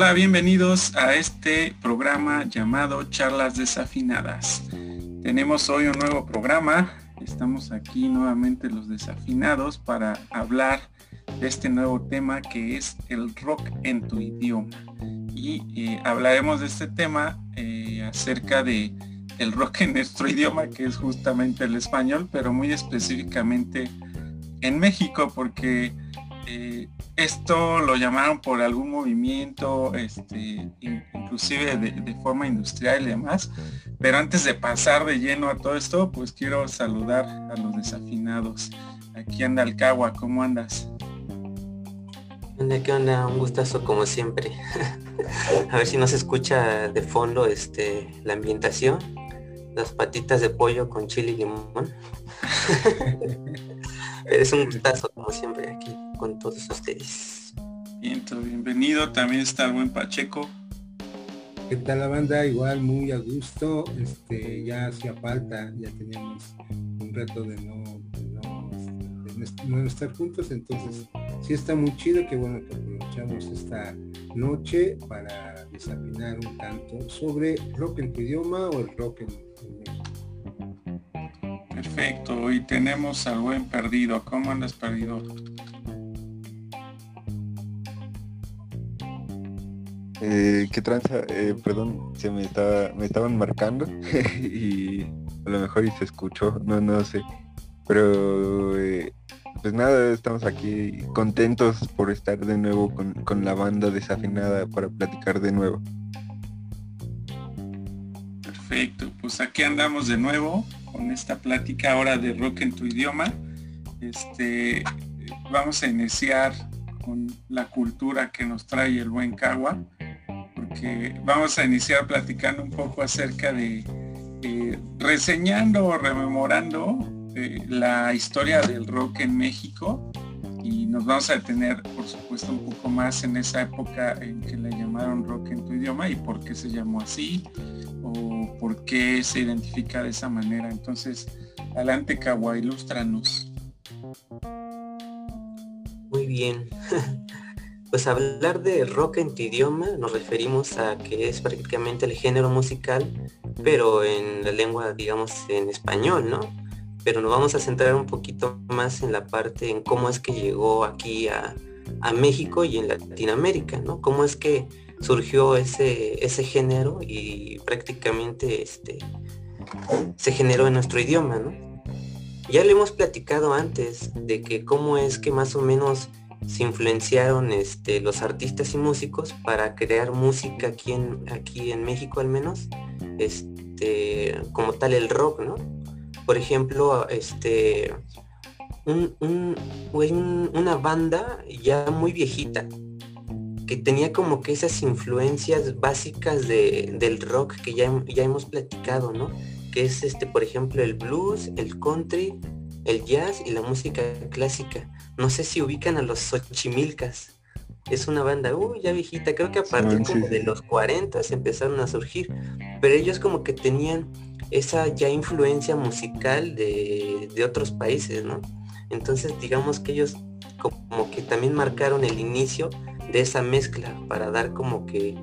Hola, bienvenidos a este programa llamado Charlas Desafinadas. Tenemos hoy un nuevo programa. Estamos aquí nuevamente los desafinados para hablar de este nuevo tema que es el rock en tu idioma. Y eh, hablaremos de este tema eh, acerca de el rock en nuestro idioma, que es justamente el español, pero muy específicamente en México, porque eh, esto lo llamaron por algún movimiento, este, inclusive de, forma industrial y demás. Pero antes de pasar de lleno a todo esto, pues quiero saludar a los desafinados. Aquí anda Alcagua, ¿cómo andas? ¿Qué onda? Un gustazo como siempre. a ver si no se escucha de fondo este, la ambientación. Las patitas de pollo con chile y limón. es un gustazo como siempre aquí con todos ustedes. Bien, bienvenido. También está el buen Pacheco. ¿Qué tal la banda? Igual muy a gusto. Este, ya hacía falta, ya teníamos un reto de no, no, estar juntos, entonces sí está muy chido que bueno que aprovechamos esta noche para desafinar un tanto sobre rock en tu idioma o el rock en, en México. Perfecto, hoy tenemos al buen perdido. ¿Cómo andas perdido? Eh, ¿Qué tranza? Eh, perdón, se me estaba, me estaban marcando y a lo mejor y se escuchó, no, no sé. Pero eh, pues nada, estamos aquí contentos por estar de nuevo con, con la banda desafinada para platicar de nuevo. Perfecto, pues aquí andamos de nuevo con esta plática ahora de rock en tu idioma. Este, vamos a iniciar con la cultura que nos trae el buen Cagua vamos a iniciar platicando un poco acerca de eh, reseñando o rememorando eh, la historia del rock en México y nos vamos a detener por supuesto un poco más en esa época en que le llamaron rock en tu idioma y por qué se llamó así o por qué se identifica de esa manera. Entonces, adelante Kawa, ilústranos. Muy bien. Pues hablar de rock en tu idioma nos referimos a que es prácticamente el género musical, pero en la lengua, digamos, en español, ¿no? Pero nos vamos a centrar un poquito más en la parte en cómo es que llegó aquí a, México y en Latinoamérica, ¿no? Cómo es que surgió ese, ese género y prácticamente este, se generó en nuestro idioma, ¿no? Ya le hemos platicado antes de que cómo es que más o menos se influenciaron este, los artistas y músicos para crear música aquí en, aquí en México al menos, este, como tal el rock, ¿no? Por ejemplo, este, una banda ya muy viejita que tenía como que esas influencias básicas del rock que ya, ya hemos platicado, ¿no? Que es este, por ejemplo, el blues, el country, el jazz y la música clásica no sé si ubican a los Xochimilcas. Es una banda, uy, ya viejita, creo que a partir de los 40 empezaron a surgir, pero ellos como que tenían esa ya influencia musical de, otros países, ¿no? Entonces digamos que ellos como que también marcaron el inicio de esa mezcla para dar como que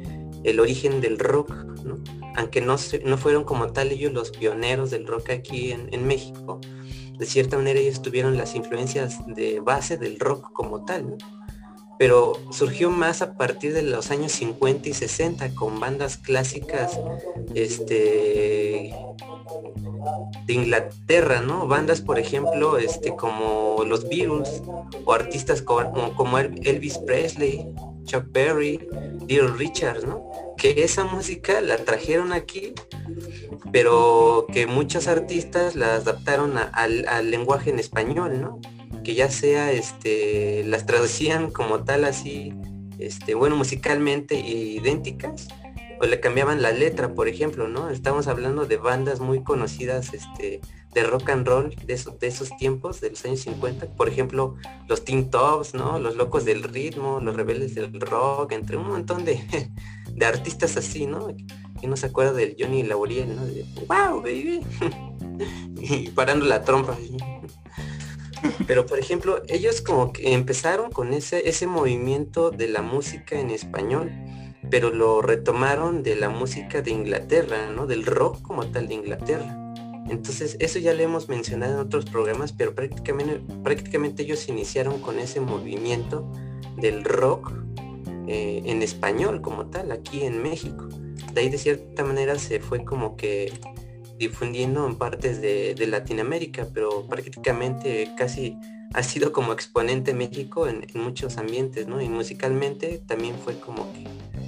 el origen del rock, ¿no? Aunque no, no fueron como tal ellos los pioneros del rock aquí en, en México, de cierta manera ellos tuvieron las influencias de base del rock como tal, pero surgió más a partir de los años 50 y 60 con bandas clásicas este de Inglaterra, ¿no? Bandas, por ejemplo, este como los Beatles o artistas como, como Elvis Presley, Chuck Berry, Little Richard, ¿no? Que esa música la trajeron aquí, pero que muchos artistas la adaptaron al lenguaje en español, ¿no? Que ya sea, este, las traducían como tal así, este, bueno, musicalmente idénticas, o le cambiaban la letra, por ejemplo, ¿no? Estamos hablando de bandas muy conocidas, este, de rock and roll de, de esos tiempos, de los años 50, por ejemplo, los Teen Tops, ¿no? Los Locos del Ritmo, los Rebeldes del Rock, entre un montón de, de artistas así, ¿no? Que no se acuerda del Johnny Laboriel, ¿no? Wow, baby. y parando la trompa. Pero por ejemplo, ellos como que empezaron con ese, ese movimiento de la música en español pero lo retomaron de la música de Inglaterra, ¿no? Del rock como tal de Inglaterra. Entonces, eso ya lo hemos mencionado en otros programas, pero prácticamente, ellos iniciaron con ese movimiento del rock eh, en español como tal, aquí en México. De ahí de cierta manera se fue como que difundiendo en partes de, Latinoamérica, pero prácticamente casi ha sido como exponente México en, muchos ambientes, ¿no? Y musicalmente también fue como que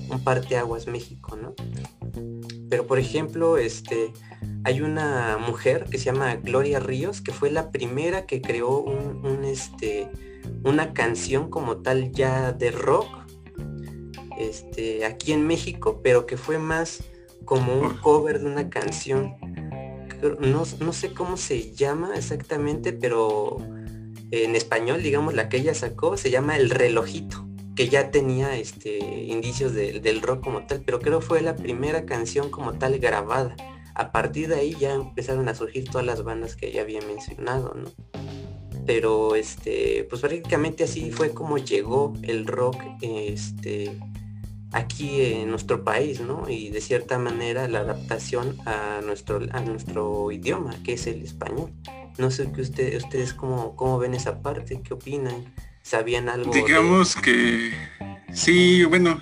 un parteaguas México, ¿no? Pero por ejemplo, este, hay una mujer que se llama Gloria Ríos, que fue la primera que creó un, este, una canción como tal ya de rock, este, aquí en México, pero que fue más como un cover de una canción. No, no sé cómo se llama exactamente, pero en español, digamos, la que ella sacó se llama El Relojito, que ya tenía este, indicios del rock como tal, pero creo fue la primera canción como tal grabada. A partir de ahí ya empezaron a surgir todas las bandas que ya había mencionado, ¿no? Pero este, pues prácticamente así fue como llegó el rock este, aquí en nuestro país, ¿no? Y de cierta manera la adaptación a nuestro, a nuestro idioma, que es el español. No sé que usted, ustedes cómo, cómo ven esa parte, qué opinan, sabían algo. Digamos que sí, bueno,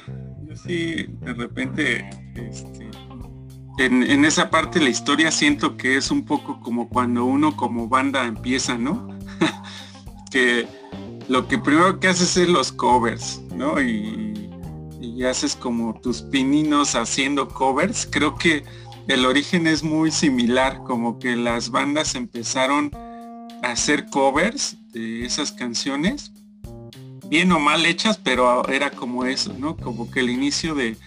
sí de repente este, en, en, esa parte de la historia siento que es un poco como cuando uno como banda empieza, ¿no? que lo que primero que haces es los covers, ¿no? Y, y haces como tus pininos haciendo covers. Creo que el origen es muy similar, como que las bandas empezaron a hacer covers de esas canciones, bien o mal hechas, pero era como eso, ¿no? Como que el inicio de,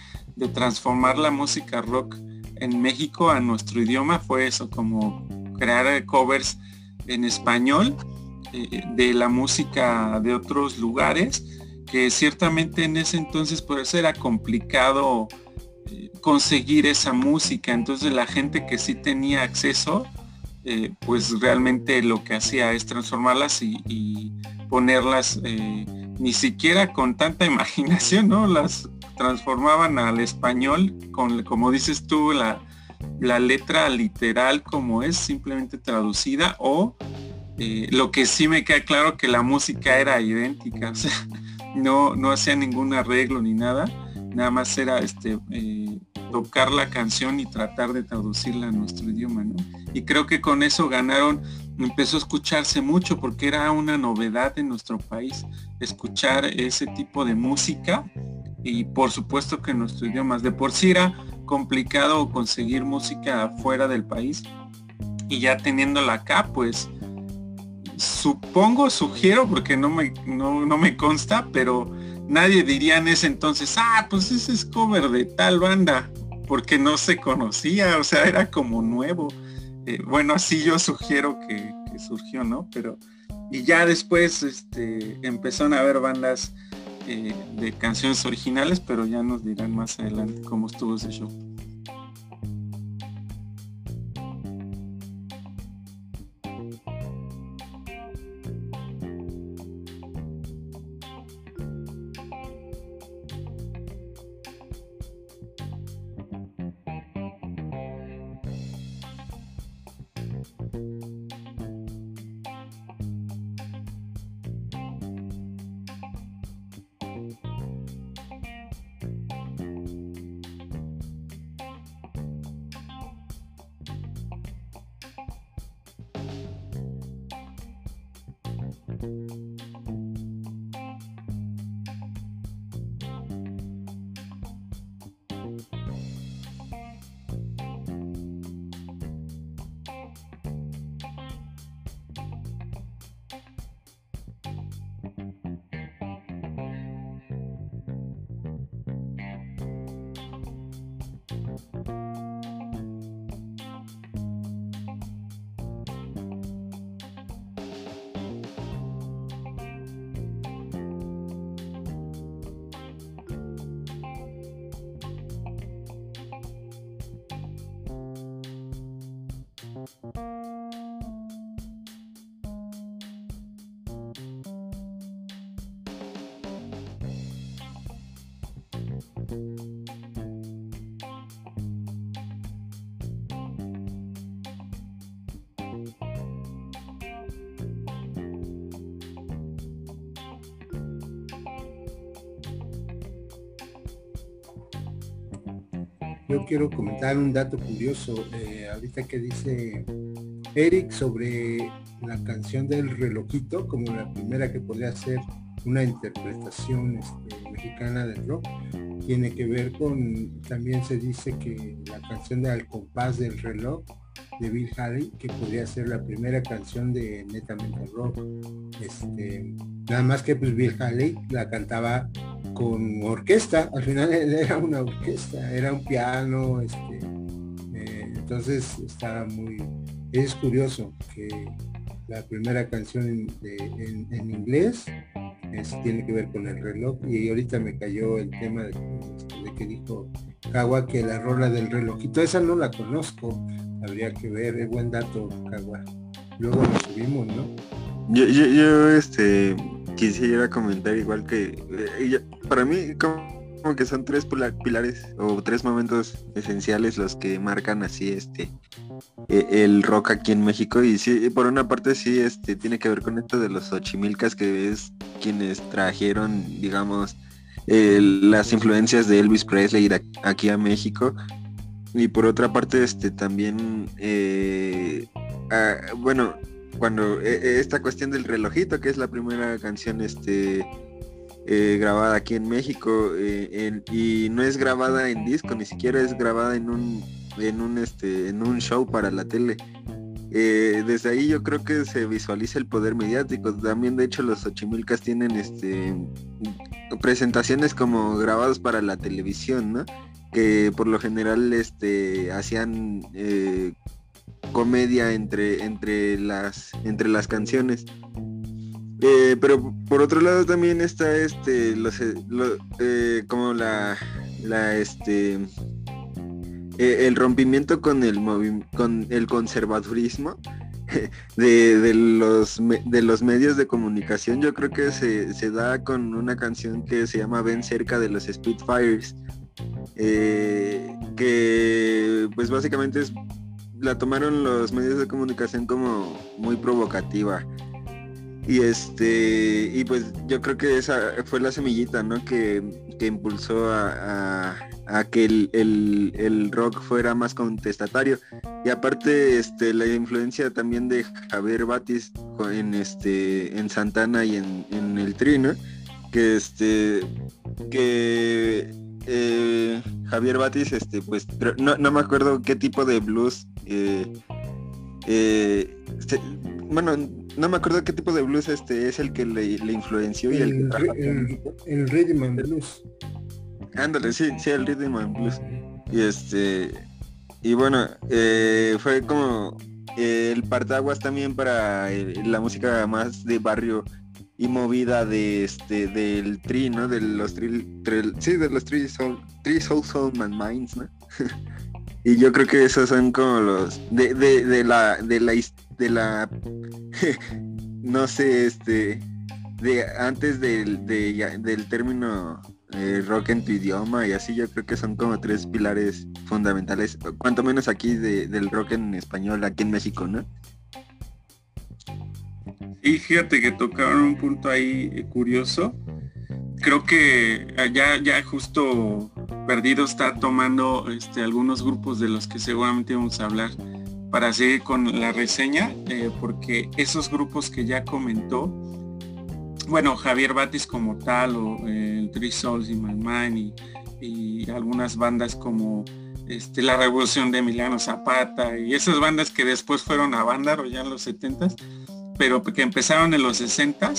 transformar la música rock en México a nuestro idioma fue eso, como crear covers en español eh, de la música de otros lugares, que ciertamente en ese entonces por eso era complicado conseguir esa música. Entonces la gente que sí tenía acceso, eh, pues realmente lo que hacía es transformarlas y, ponerlas eh, ni siquiera con tanta imaginación, ¿no? Las transformaban al español con, como dices tú, la, la letra literal como es, simplemente traducida, o eh, lo que sí me queda claro que la música era idéntica, o sea, no, no hacía ningún arreglo ni nada nada más era este eh, tocar la canción y tratar de traducirla a nuestro idioma, ¿no? Y creo que con eso ganaron, empezó a escucharse mucho porque era una novedad en nuestro país escuchar ese tipo de música y por supuesto que nuestro idioma de por sí era complicado conseguir música fuera del país y ya teniéndola acá pues supongo sugiero porque no me no, no me consta pero nadie diría en ese entonces, ah, pues ese es cover de tal banda, porque no se conocía, o sea, era como nuevo. Eh, bueno, así yo sugiero que, surgió, ¿no? Pero, y ya después este, empezaron a haber bandas eh, de canciones originales, pero ya nos dirán más adelante cómo estuvo ese show. you yo quiero comentar un dato curioso, eh, ahorita que dice Eric sobre la canción del relojito, como la primera que podría ser una interpretación este, mexicana del rock, tiene que ver con, también se dice que la canción de Al compás del reloj de Bill Haley, que podría ser la primera canción de netamente rock. Este, nada más que pues Bill Haley la cantaba con orquesta, al final era una orquesta, era un piano, este, eh, entonces estaba muy, es curioso que la primera canción en, inglés tiene que ver con el reloj y ahorita me cayó el tema de, que dijo Kawa que la rola del relojito, esa no la conozco, habría que ver, es buen dato Kawa. Luego lo subimos, ¿no? Yo, yo, yo este quisiera comentar igual que eh, para mí como que son tres pilares o tres momentos esenciales los que marcan así este e, el rock aquí en México. Y sí por una parte sí este tiene que ver con esto de los ochimilcas que es quienes trajeron digamos las influencias de Elvis Presley aquí a México. Y por otra parte este también eh, ah, bueno cuando e, e, esta cuestión del relojito que es la primera canción este eh, grabada aquí en México eh, y no es grabada en disco ni siquiera es grabada en un en un este en un show para la tele. Eh, desde ahí yo creo que se visualiza el poder mediático. También de hecho los Ochimilcas tienen este presentaciones como grabados para la televisión no que por lo general este hacían eh, comedia entre entre las entre las canciones. Eh, pero por otro lado también está este los, como la la este eh, el rompimiento con el con el conservadurismo de, los de los medios de comunicación. Yo creo que se, da con una canción que se llama Ven cerca de los Spitfires eh, que pues básicamente es, la tomaron los medios de comunicación como muy provocativa. Y este y pues yo creo que esa fue la semillita no que, impulsó a a que el, rock fuera más contestatario. Y aparte, este, la influencia también de Javier Batis en este, en Santana y en, el Trino, que este, que eh, Javier Batis, este, pues, no, me acuerdo qué tipo de blues, eh, eh, bueno, no me acuerdo qué tipo de blues este es el que le, influenció y el, el, el rhythm and blues. Ándale, sí, sí, el Rhythm and Blues. Y este, y bueno, fue como el partaguas también para la música más de barrio y movida de este del tri, ¿no? De los tri, sí, de los tri soul, tri soul soul man minds, ¿no? y yo creo que esos son como los de, de, de la de la de la no sé, este de antes del de, del término eh, rock en tu idioma y así yo creo que son como tres pilares fundamentales, cuanto menos aquí del rock en español, aquí en México, ¿no? Y fíjate que tocaron un punto ahí eh, curioso. Creo que ya, ya justo Perdido está tomando este, algunos grupos de los que seguramente vamos a hablar para seguir con la reseña, eh, porque esos grupos que ya comentó, bueno, Javier Batis como tal, o eh, el Three Souls in My Mind y, algunas bandas como este, La Revolución de Emiliano Zapata y esas bandas que después fueron a o ya en los 70 pero que empezaron en los 60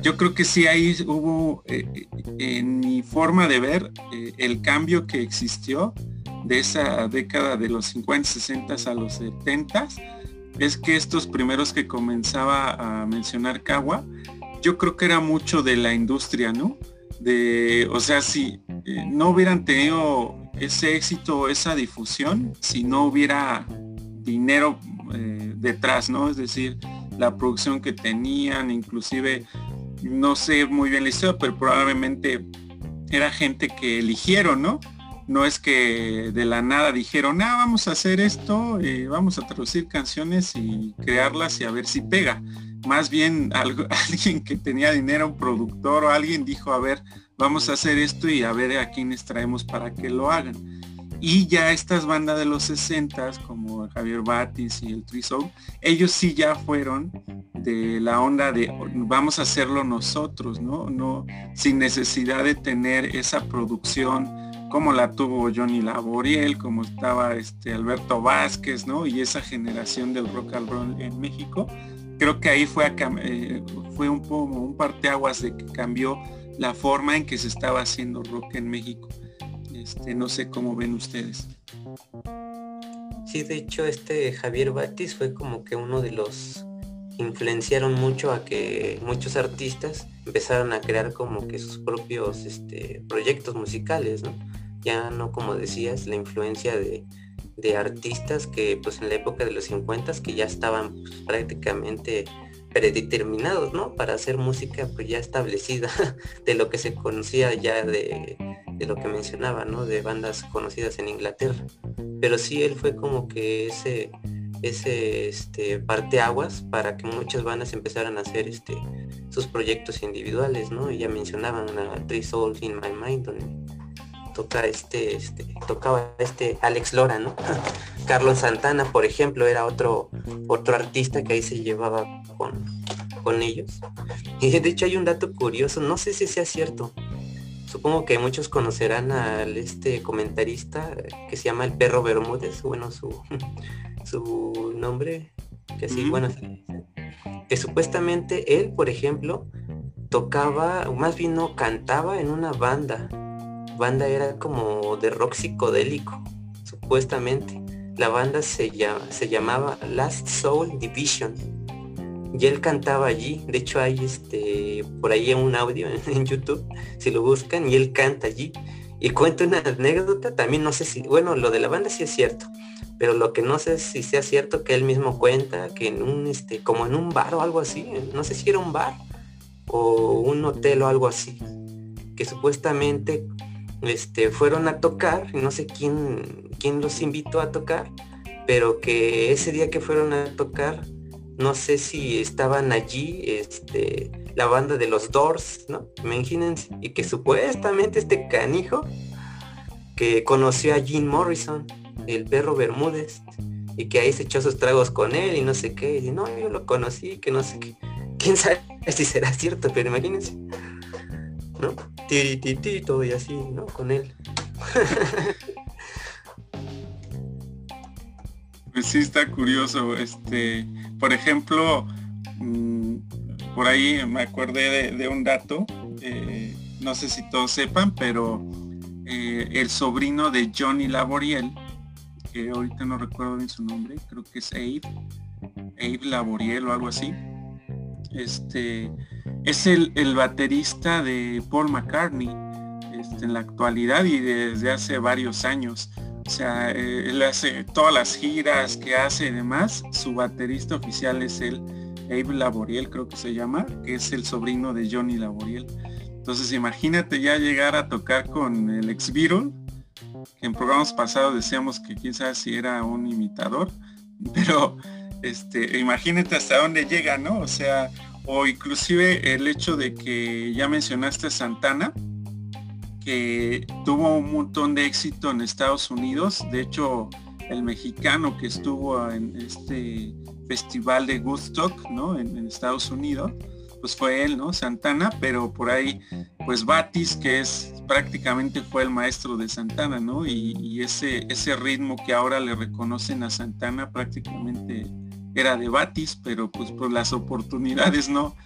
yo creo que sí ahí hubo eh, eh, en mi forma de ver el cambio que existió de esa década de los 50, 60 a los 70 es que estos primeros que comenzaba a mencionar Kawa yo creo que era mucho de la industria, ¿no? De, o sea, si eh, no hubieran tenido ese éxito, esa difusión, si no hubiera dinero eh, detrás, ¿no? Es decir, la producción que tenían, inclusive, no sé muy bien la historia, pero probablemente era gente que eligieron, ¿no? No es que de la nada dijeron, ah, vamos a hacer esto, eh, vamos a traducir canciones y crearlas y a ver si pega más bien algo, alguien que tenía dinero, un productor o alguien dijo, a ver, vamos a hacer esto y a ver a quiénes traemos para que lo hagan. Y ya estas bandas de los 60 como Javier Batis y el Trisoul, ellos sí ya fueron de la onda de vamos a hacerlo nosotros, ¿no? No sin necesidad de tener esa producción como la tuvo Johnny Laboriel, como estaba este Alberto Vázquez, ¿no? Y esa generación del rock and roll en México. Creo que ahí fue, eh, fue un poco un parteaguas de que cambió la forma en que se estaba haciendo rock en México. Este, no sé cómo ven ustedes. Sí, de hecho este Javier Batis fue como que uno de los influenciaron mucho a que muchos artistas empezaron a crear como que sus propios este, proyectos musicales. Ya no como decías, la influencia de, artistas que pues en la época de los 50 que ya estaban pues, prácticamente predeterminados, ¿no? Para hacer música pues ya establecida de lo que se conocía ya de, lo que mencionaba, ¿no? De bandas conocidas en Inglaterra. Pero sí él fue como que ese ese este parteaguas para que muchas bandas empezaran a hacer este sus proyectos individuales, ¿no? Y ya mencionaban a Three Souls in My Mind donde toca este, este tocaba este Alex Lora, ¿no? Carlos Santana, por ejemplo, era otro otro artista que ahí se llevaba con, con ellos. Y de hecho hay un dato curioso, no sé si sea cierto. Supongo que muchos conocerán al este comentarista que se llama el Perro Bermúdez, bueno, su, su nombre, que así, bueno, que supuestamente él, por ejemplo, tocaba, o más bien no, cantaba en una banda. Banda era como de rock psicodélico, supuestamente. La banda se, llama, se llamaba Last Soul Division. Y él cantaba allí. De hecho hay este por ahí un audio en, YouTube, si lo buscan, y él canta allí. Y cuenta una anécdota, también no sé si, bueno, lo de la banda sí es cierto, pero lo que no sé si sea cierto que él mismo cuenta que en un, este, como en un bar o algo así, no sé si era un bar o un hotel o algo así, que supuestamente este, fueron a tocar, no sé quién, quién los invitó a tocar, pero que ese día que fueron a tocar, no sé si estaban allí este, la banda de los Doors, ¿no? Imagínense, y que supuestamente este canijo que conoció a Jim Morrison, el perro Bermúdez, y que ahí se echó sus tragos con él y no sé qué, y no, yo lo conocí, que no sé qué. Quién sabe si será cierto, pero imagínense. ¿no? Todo y así, ¿no? Con él. Pues sí está curioso, este, por ejemplo, mm, por ahí me acordé de, un dato, eh, no sé si todos sepan, pero eh, el sobrino de Johnny Laboriel, que ahorita no recuerdo bien su nombre, creo que es Abe, Abe Laboriel o algo así, este, es el, baterista de Paul McCartney este, en la actualidad y desde hace varios años. O sea, eh, él hace todas las giras que hace y demás. Su baterista oficial es el Abe Laboriel, creo que se llama, que es el sobrino de Johnny Laboriel. Entonces imagínate ya llegar a tocar con el ex Beatle, que en programas pasados decíamos que quizás si era un imitador, pero este, imagínate hasta dónde llega, ¿no? O sea, o inclusive el hecho de que ya mencionaste Santana, que tuvo un montón de éxito en Estados Unidos, de hecho el mexicano que estuvo en este festival de Woodstock, ¿no? En, Estados Unidos, pues fue él, ¿no? Santana, pero por ahí, pues Batis, que es prácticamente fue el maestro de Santana, ¿no? Y, y ese, ese ritmo que ahora le reconocen a Santana prácticamente era de Batis, pero pues las oportunidades no,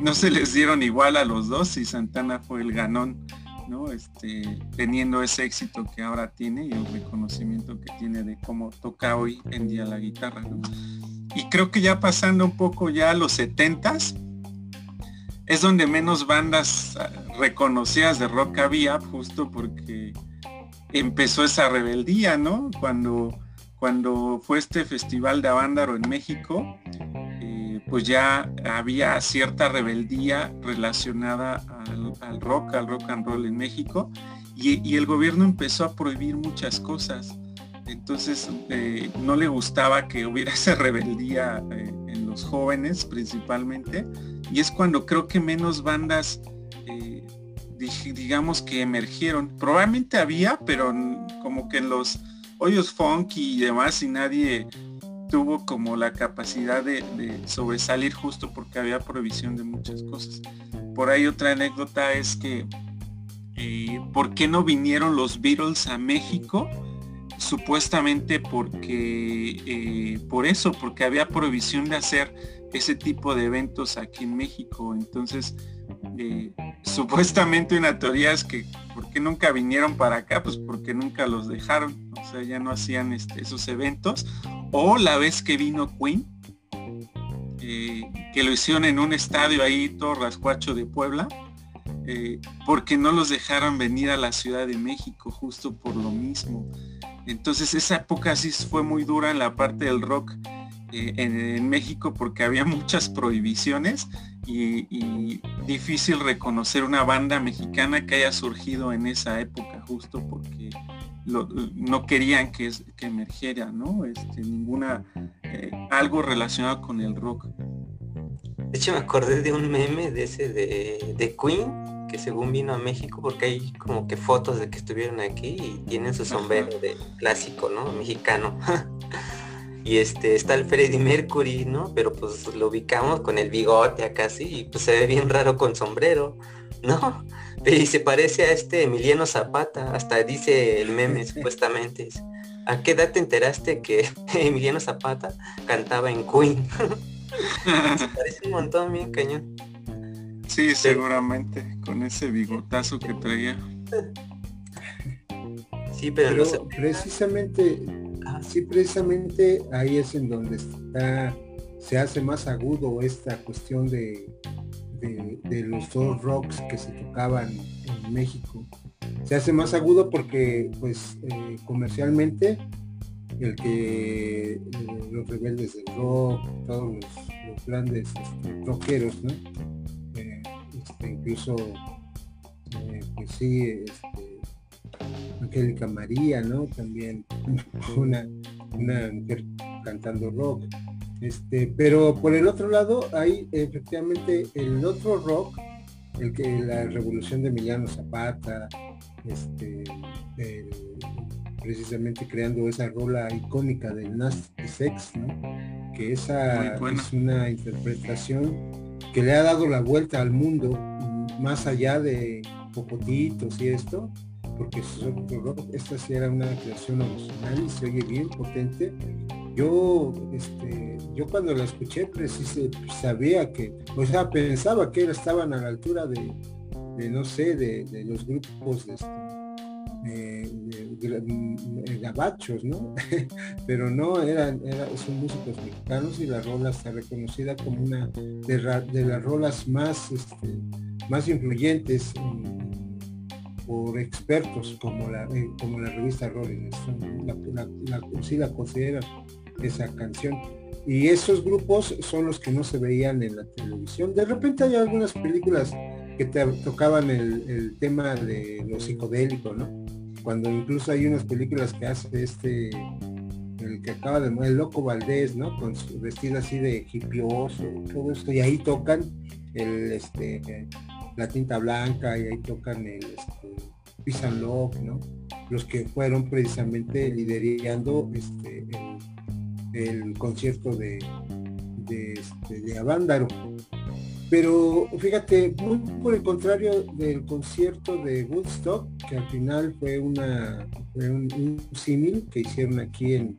no se les dieron igual a los dos y Santana fue el ganón, ¿no? Este, teniendo ese éxito que ahora tiene y el reconocimiento que tiene de cómo toca hoy en día la guitarra, Y creo que ya pasando un poco ya a los setentas, es donde menos bandas ah, reconocidas de rock había, justo porque empezó esa rebeldía, ¿no? Cuando cuando fue este festival de Avándaro en México, eh, pues ya había cierta rebeldía relacionada al, rock, al rock and roll en México, y, el gobierno empezó a prohibir muchas cosas. Entonces eh, no le gustaba que hubiera esa rebeldía eh, en los jóvenes principalmente, y es cuando creo que menos bandas digamos que emergieron. Probablemente había, pero como que los hoyos funky y demás y nadie tuvo como la capacidad de, sobresalir justo porque había provisión de muchas cosas. Por ahí otra anécdota es que eh, ¿por qué no vinieron los Beatles a México? Supuestamente porque eh, por eso, porque había provisión de hacer ese tipo de eventos aquí en México. Entonces, eh, supuestamente una teoría es que ¿por qué nunca vinieron para acá? Pues porque nunca los dejaron, o sea, ya no hacían este, esos eventos. O la vez que vino Queen, eh, que lo hicieron en un estadio ahí, todo rascuacho de Puebla, eh, porque no los dejaron venir a la Ciudad de México justo por lo mismo. Entonces esa época sí fue muy dura en la parte del rock eh, en, México porque había muchas prohibiciones y, difícil reconocer una banda mexicana que haya surgido en esa época justo porque no querían que, que emergiera, ¿no? Este, ninguna, eh, algo relacionado con el rock. De hecho me acordé de un meme de ese de, de Queen que según vino a México porque hay como que fotos de que estuvieron aquí y tienen su sombrero de clásico, ¿no? Mexicano. y este está el Freddie Mercury, ¿no? Pero pues lo ubicamos con el bigote acá así y pues se ve bien raro con sombrero, ¿no? Y se parece a este Emiliano Zapata, hasta dice el meme supuestamente. ¿A qué edad te enteraste que Emiliano Zapata cantaba en Queen? se parece un montón, bien cañón. Sí, seguramente, con ese bigotazo que traía. Sí, pero, precisamente Sí, precisamente ahí es en donde se hace más agudo esta cuestión de, los dos rocks que se tocaban en México. Se hace más agudo porque, pues, eh, comercialmente, el que eh, los rebeldes del rock, todos los, grandes este, rockeros. Eh, este, incluso, pues sí, este, Angélica María, ¿no? También una, una mujer cantando rock. Este, pero por el otro lado hay efectivamente el otro rock, el que la revolución de Emiliano Zapata, este, precisamente creando esa rola icónica del Nasty Sex, ¿no? que esa es una interpretación que le ha dado la vuelta al mundo más allá de popotitos y esto, porque esta sí era una creación original y se oye bien potente. Yo, este, yo cuando la escuché, precisamente sabía que, o sea, pensaba que estaban a la altura de, no sé, de, los grupos de, este, gabachos, ¿no? Pero no, eran, son músicos mexicanos y la rola está reconocida como una de, las rolas más, este, más influyentes en, por expertos como la, eh, como la revista Rolling Stone, la, sí la consideran esa canción. Y esos grupos son los que no se veían en la televisión. De repente hay algunas películas que te tocaban el, tema de lo psicodélico, ¿no? Cuando incluso hay unas películas que hace este, el que acaba de el loco Valdés, ¿no? Con su vestido así de hipioso, todo esto, y ahí tocan el este la tinta blanca y ahí tocan el este, Love, ¿no? Los que fueron precisamente liderando este, el, concierto de, de, este, de Avándaro. Pero fíjate, muy por el contrario del concierto de Woodstock, que al final fue una un, símil que hicieron aquí en,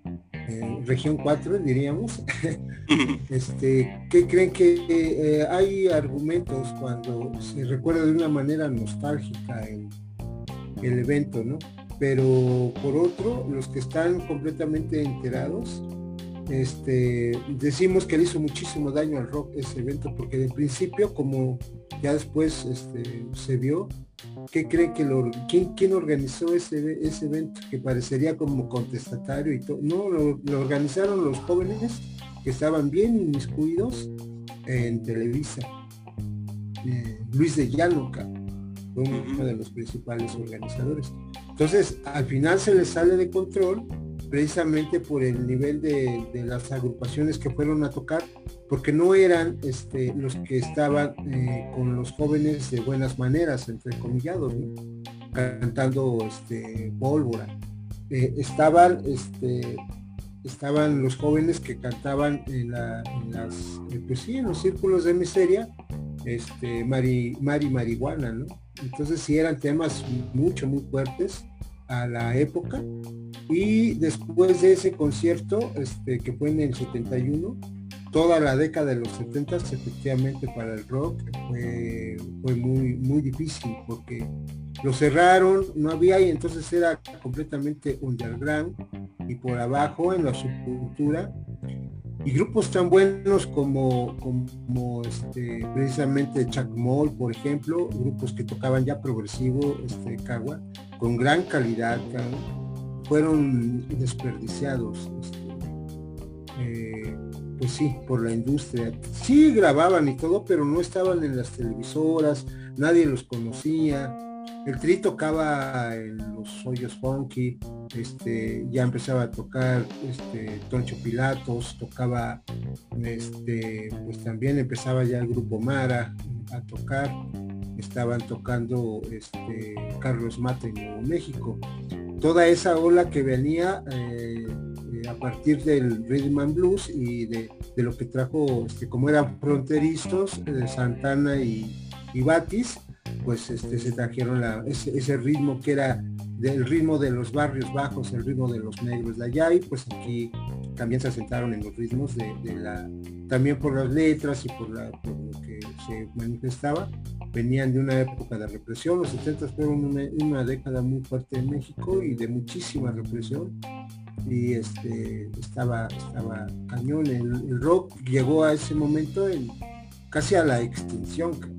región 4, diríamos. este, ¿Qué creen que eh, hay argumentos cuando se recuerda de una manera nostálgica el, el evento, ¿no? Pero por otro, los que están completamente enterados, este, decimos que le hizo muchísimo daño al rock ese evento, porque de principio, como ya después este, se vio, ¿qué cree que lo, quién, organizó ese, ese evento que parecería como contestatario y todo? No, lo, organizaron los jóvenes que estaban bien inmiscuidos en Televisa. Eh, Luis de Llanoca fue uno de los principales organizadores. Entonces, al final se les sale de control precisamente por el nivel de, las agrupaciones que fueron a tocar porque no eran este, los que estaban eh, con los jóvenes de buenas maneras, entre comillados, cantando este, pólvora. Eh, estaban, este, estaban los jóvenes que cantaban en, las, eh, pues sí, en los círculos de miseria, este, Mari, Mari Marihuana. Entonces sí eran temas mucho, muy fuertes a la época. Y después de ese concierto, este, que fue en el 71, toda la década de los 70 efectivamente para el rock fue, muy, muy difícil porque lo cerraron, no había y entonces era completamente underground y por abajo en la subcultura. Y grupos tan buenos como, como este, precisamente Chuck Moll, por ejemplo, grupos que tocaban ya progresivo, este, con gran calidad, fueron desperdiciados. Este, eh, pues sí, por la industria. Sí grababan y todo, pero no estaban en las televisoras, nadie los conocía. El tri tocaba en los hoyos funky, este, ya empezaba a tocar este, Toncho Pilatos, tocaba, este, pues también empezaba ya el grupo Mara a tocar, estaban tocando este, Carlos Mate en Nuevo México. Toda esa ola que venía eh, eh, a partir del rhythm and blues y de, lo que trajo, este, como eran fronterizos, de Santana y, y Batis, pues este, se trajeron ese, ritmo que era del ritmo de los barrios bajos, el ritmo de los negros de allá y pues aquí también se asentaron en los ritmos de, la, también por las letras y por, la, lo que se manifestaba, venían de una época de represión, los 70 fueron una, década muy fuerte en México y de muchísima represión. Y este estaba estaba cañón el, rock. Llegó a ese momento en casi a la extinción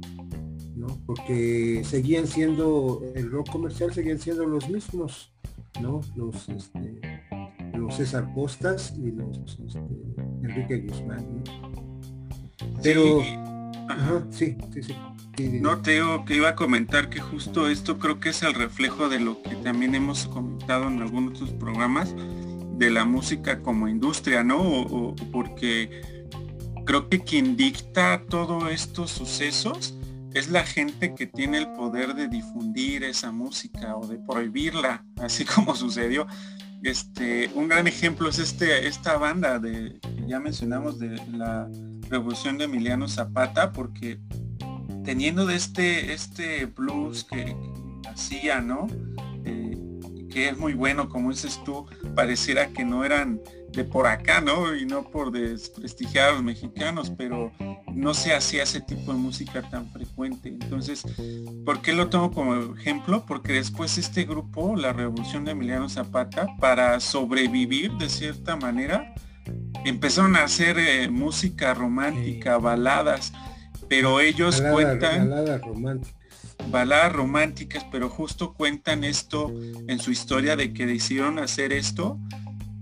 porque seguían siendo, el rock comercial seguían siendo los mismos, ¿no? Los, este, los César Costas y los este, Enrique Guzmán, Pero, sí, sí, sí, No, Teo, que iba a comentar que justo esto creo que es el reflejo de lo que también hemos comentado en algunos otros programas de la música como industria, ¿no? porque creo que quien dicta todos estos sucesos es la gente que tiene el poder de difundir esa música o de prohibirla, así como sucedió. Este, un gran ejemplo es este, esta banda de, ya mencionamos de la revolución de Emiliano Zapata, porque teniendo de este, este blues que, hacía, ¿no? Eh, que es muy bueno, como dices tú, pareciera que no eran de por acá, ¿no? Y no por desprestigiar a los mexicanos, pero no se hacía ese tipo de música tan frecuente. Entonces, ¿por qué lo tomo como ejemplo? Porque después este grupo, la Revolución de Emiliano Zapata, para sobrevivir de cierta manera, empezaron a hacer eh, música romántica, baladas, pero ellos cuentan... Baladas románticas. Baladas románticas, pero justo cuentan esto en su historia de que decidieron hacer esto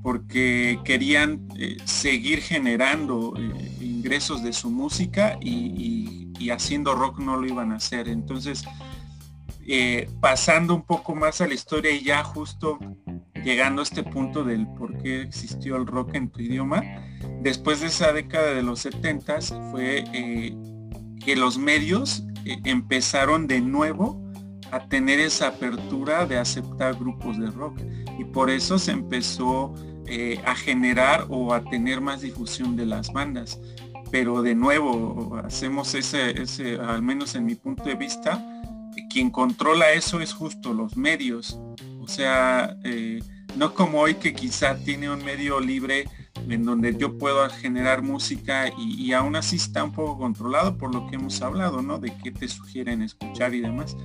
porque querían eh, seguir generando eh, ingresos de su música y, haciendo rock no lo iban a hacer. Entonces, eh, pasando un poco más a la historia y ya justo llegando a este punto del por qué existió el rock en tu idioma, después de esa década de los 70 fue que los medios empezaron de nuevo a tener esa apertura de aceptar grupos de rock y por eso se empezó eh, a generar o a tener más difusión de las bandas. Pero de nuevo, hacemos ese, al menos en mi punto de vista, quien controla eso es justo los medios. O sea, eh, no como hoy que quizá tiene un medio libre en donde yo puedo generar música y, aún así está un poco controlado por lo que hemos hablado, ¿no? De qué te sugieren escuchar y demás.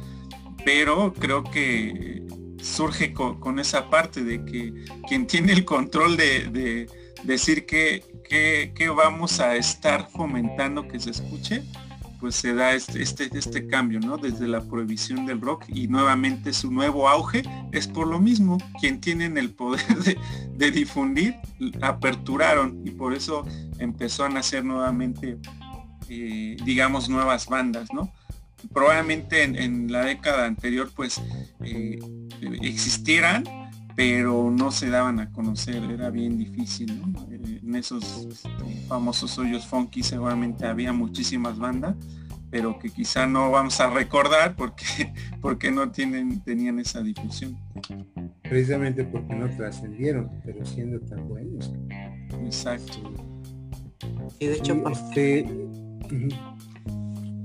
Pero creo que surge con, esa parte de que quien tiene el control de, decir que, que, vamos a estar fomentando que se escuche, pues se da este, este, este, cambio, ¿no? Desde la prohibición del rock y nuevamente su nuevo auge es por lo mismo. Quien tienen el poder de, difundir, aperturaron y por eso empezó a nacer nuevamente, eh, digamos, nuevas bandas, ¿no? probablemente en, la década anterior pues eh, existieran, pero no se daban a conocer, era bien difícil, ¿no? Eh, en esos este, famosos hoyos funky seguramente había muchísimas bandas, pero que quizá no vamos a recordar porque, porque no tienen, tenían esa difusión. Precisamente porque no trascendieron, pero siendo tan buenos. Exacto. Y de hecho, este,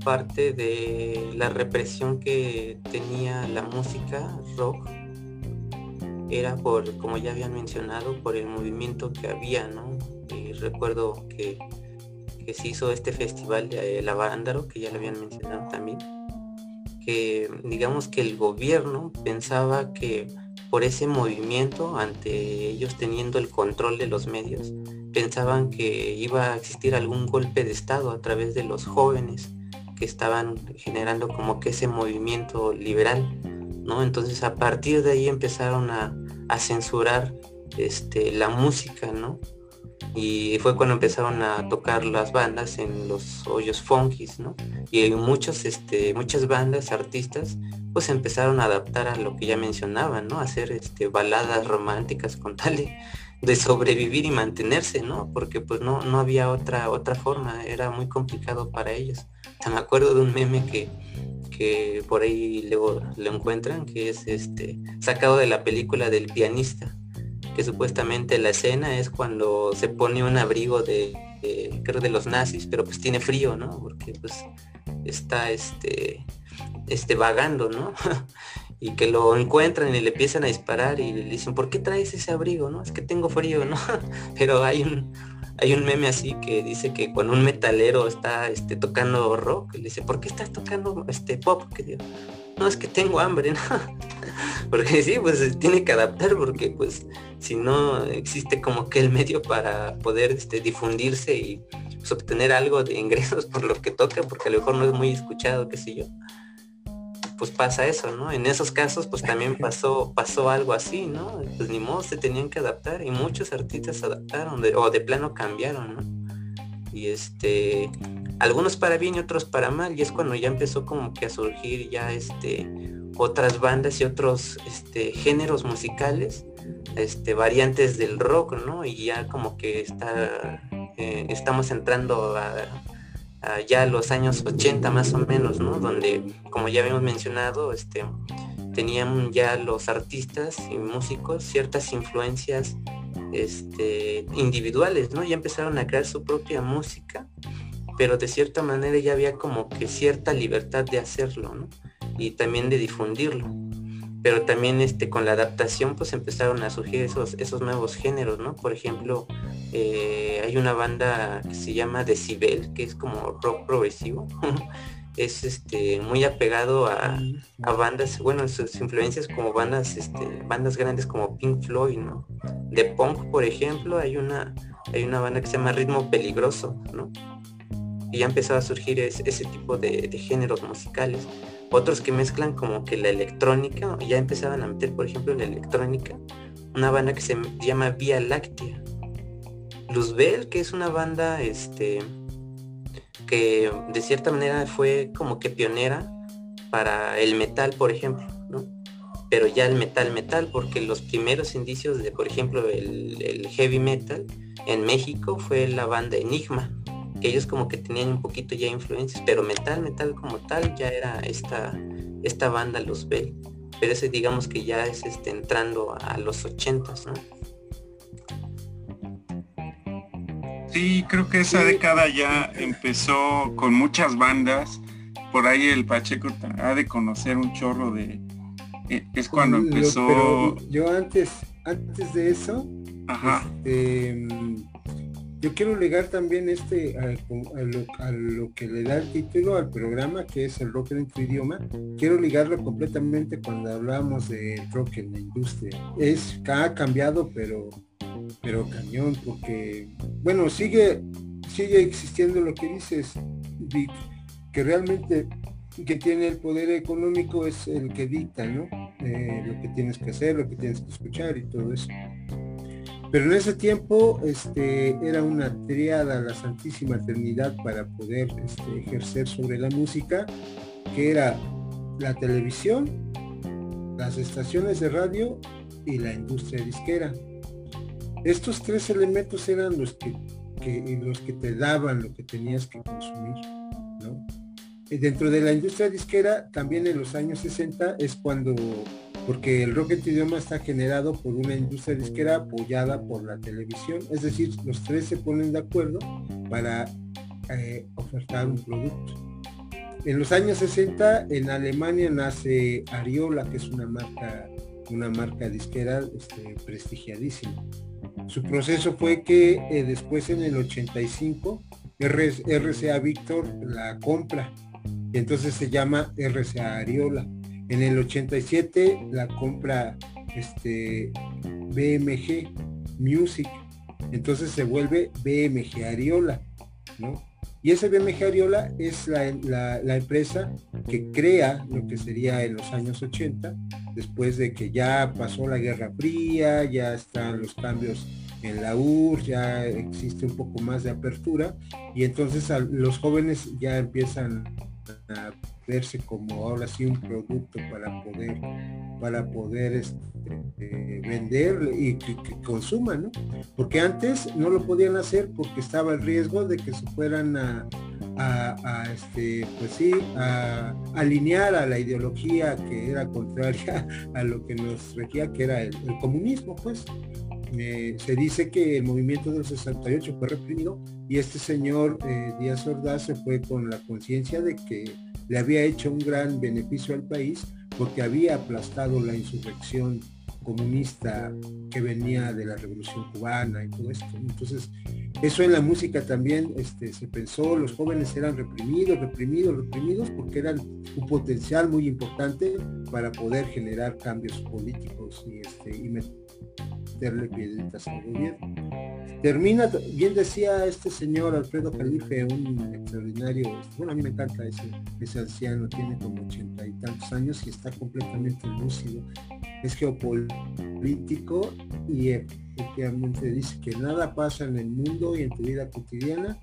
parte de la represión que tenía la música rock era por, como ya habían mencionado, por el movimiento que había, ¿no? Y recuerdo que, que se hizo este festival de la Barándaro, que ya lo habían mencionado también, que digamos que el gobierno pensaba que por ese movimiento, ante ellos teniendo el control de los medios, pensaban que iba a existir algún golpe de Estado a través de los jóvenes que estaban generando como que ese movimiento liberal entonces a partir de ahí empezaron a, censurar este, la música, ¿no? Y fue cuando empezaron a tocar las bandas en los hoyos funkis, ¿no? Y muchos, este, muchas bandas, artistas, pues empezaron a adaptar a lo que ya mencionaban, ¿no? hacer este, baladas románticas con tal sobrevivir y mantenerse, ¿no? Porque pues no, no había otra, otra forma, era muy complicado para ellos. me acuerdo de un meme que, que por ahí luego lo encuentran, que es este sacado de la película del pianista, que supuestamente la escena es cuando se pone un abrigo de, creo de los nazis, pero pues tiene frío, ¿no? Porque pues está este este vagando, ¿no? y que lo encuentran y le empiezan a disparar y le dicen, ¿por qué traes ese abrigo? No, es que tengo frío, ¿no? Pero hay un, hay un meme así que dice que cuando un metalero está este, tocando rock, le dice, ¿por qué estás tocando este pop? Que digo, no, es que tengo hambre, ¿no? porque sí, pues tiene que adaptar porque pues si no existe como que el medio para poder este, difundirse y pues, obtener algo de ingresos por lo que toca, porque a lo mejor no es muy escuchado, qué sé yo pues pasa eso, ¿no? En esos casos pues también pasó, pasó algo así, ¿no? Pues ni modo, se tenían que adaptar y muchos artistas se adaptaron o de plano cambiaron, ¿no? Y este, algunos para bien y otros para mal, y es cuando ya empezó como que a surgir ya este, otras bandas y otros este, géneros musicales, este, variantes del rock, ¿no? Y ya como que está, eh, estamos entrando a ya los años 80 más o menos, ¿no? Donde, como ya habíamos mencionado, este, tenían ya los artistas y músicos ciertas influencias este, individuales, ¿no? Ya empezaron a crear su propia música, pero de cierta manera ya había como que cierta libertad de hacerlo, ¿no? Y también de difundirlo pero también este, con la adaptación pues empezaron a surgir esos, esos nuevos géneros, ¿no? Por ejemplo, eh, hay una banda que se llama Decibel, que es como rock progresivo. es este muy apegado a, bandas, bueno, sus influencias como bandas, este, bandas grandes como Pink Floyd, ¿no? De punk, por ejemplo, hay una, hay una banda que se llama Ritmo Peligroso, ¿no? Y ya empezó a surgir ese tipo de géneros musicales otros que mezclan como que la electrónica, ya empezaban a meter, por ejemplo, la electrónica, una banda que se llama Vía Láctea. Luzbel, que es una banda este, que de cierta manera fue como que pionera para el metal, por ejemplo, ¿no? Pero ya el metal metal, porque los primeros indicios de, por ejemplo, el heavy metal en México fue la banda Enigma, ellos como que tenían un poquito ya influencias, pero metal, metal como tal, ya era esta, esta banda Los Bell. Pero ese digamos que ya es este, entrando a los ochentas, ¿no? Sí, creo que esa década ya empezó con muchas bandas. Por ahí el Pacheco ha de conocer un chorro de... Eh, es cuando empezó... yo antes, antes de eso, Ajá. Este, yo quiero ligar también este a, lo, que le da el título al programa, que es el rock en tu idioma. Quiero ligarlo completamente cuando hablamos de rock en la industria. Es ha cambiado, pero pero cañón, porque bueno, sigue sigue existiendo lo que dices, que realmente que tiene el poder económico es el que dicta, ¿no? Eh, lo que tienes que hacer, lo que tienes que escuchar y todo eso. Pero en ese tiempo este, era una triada la Santísima Trinidad para poder este, ejercer sobre la música, que era la televisión, las estaciones de radio y la industria disquera. estos tres elementos eran los que, los que te daban lo que tenías que consumir, ¿no? Dentro de la industria disquera, también en los años 60 es cuando, porque el rock en idioma está generado por una industria disquera apoyada por la televisión, es decir, los tres se ponen de acuerdo para eh, ofertar un producto. En los años 60 en Alemania nace Ariola, que es una marca, una marca disquera este, prestigiadísima. Su proceso fue que eh, después en el 85 RCA Victor la compra y entonces se llama RCA Ariola. En el 87 la compra este BMG Music, entonces se vuelve BMG Ariola, ¿no? Y ese BMG Ariola es la, empresa que crea lo que sería en los años 80, después de que ya pasó la Guerra Fría, ya están los cambios en la URSS, ya existe un poco más de apertura, y entonces los jóvenes ya empiezan a verse como ahora sí un producto para poder para poder este, eh, vender y que, consuman, ¿no? Porque antes no lo podían hacer porque estaba el riesgo de que se fueran a, este, pues sí, a, alinear a la ideología que era contraria a lo que nos regía, que era el, comunismo, pues. Eh, se dice que el movimiento del 68 fue reprimido y este señor eh, Díaz Ordaz se fue con la conciencia de que le había hecho un gran beneficio al país porque había aplastado la insurrección comunista que venía de la revolución cubana y todo esto. Entonces, eso en la música también este, se pensó, los jóvenes eran reprimidos, reprimidos, reprimidos, porque eran un potencial muy importante para poder generar cambios políticos y, este, y meterle piedritas al gobierno. Termina, bien decía este señor Alfredo Calife, un extraordinario, bueno, a mí me encanta ese, ese anciano, tiene como ochenta y tantos años y está completamente lúcido. Es geopolítico y efectivamente dice que nada pasa en el mundo y en tu vida cotidiana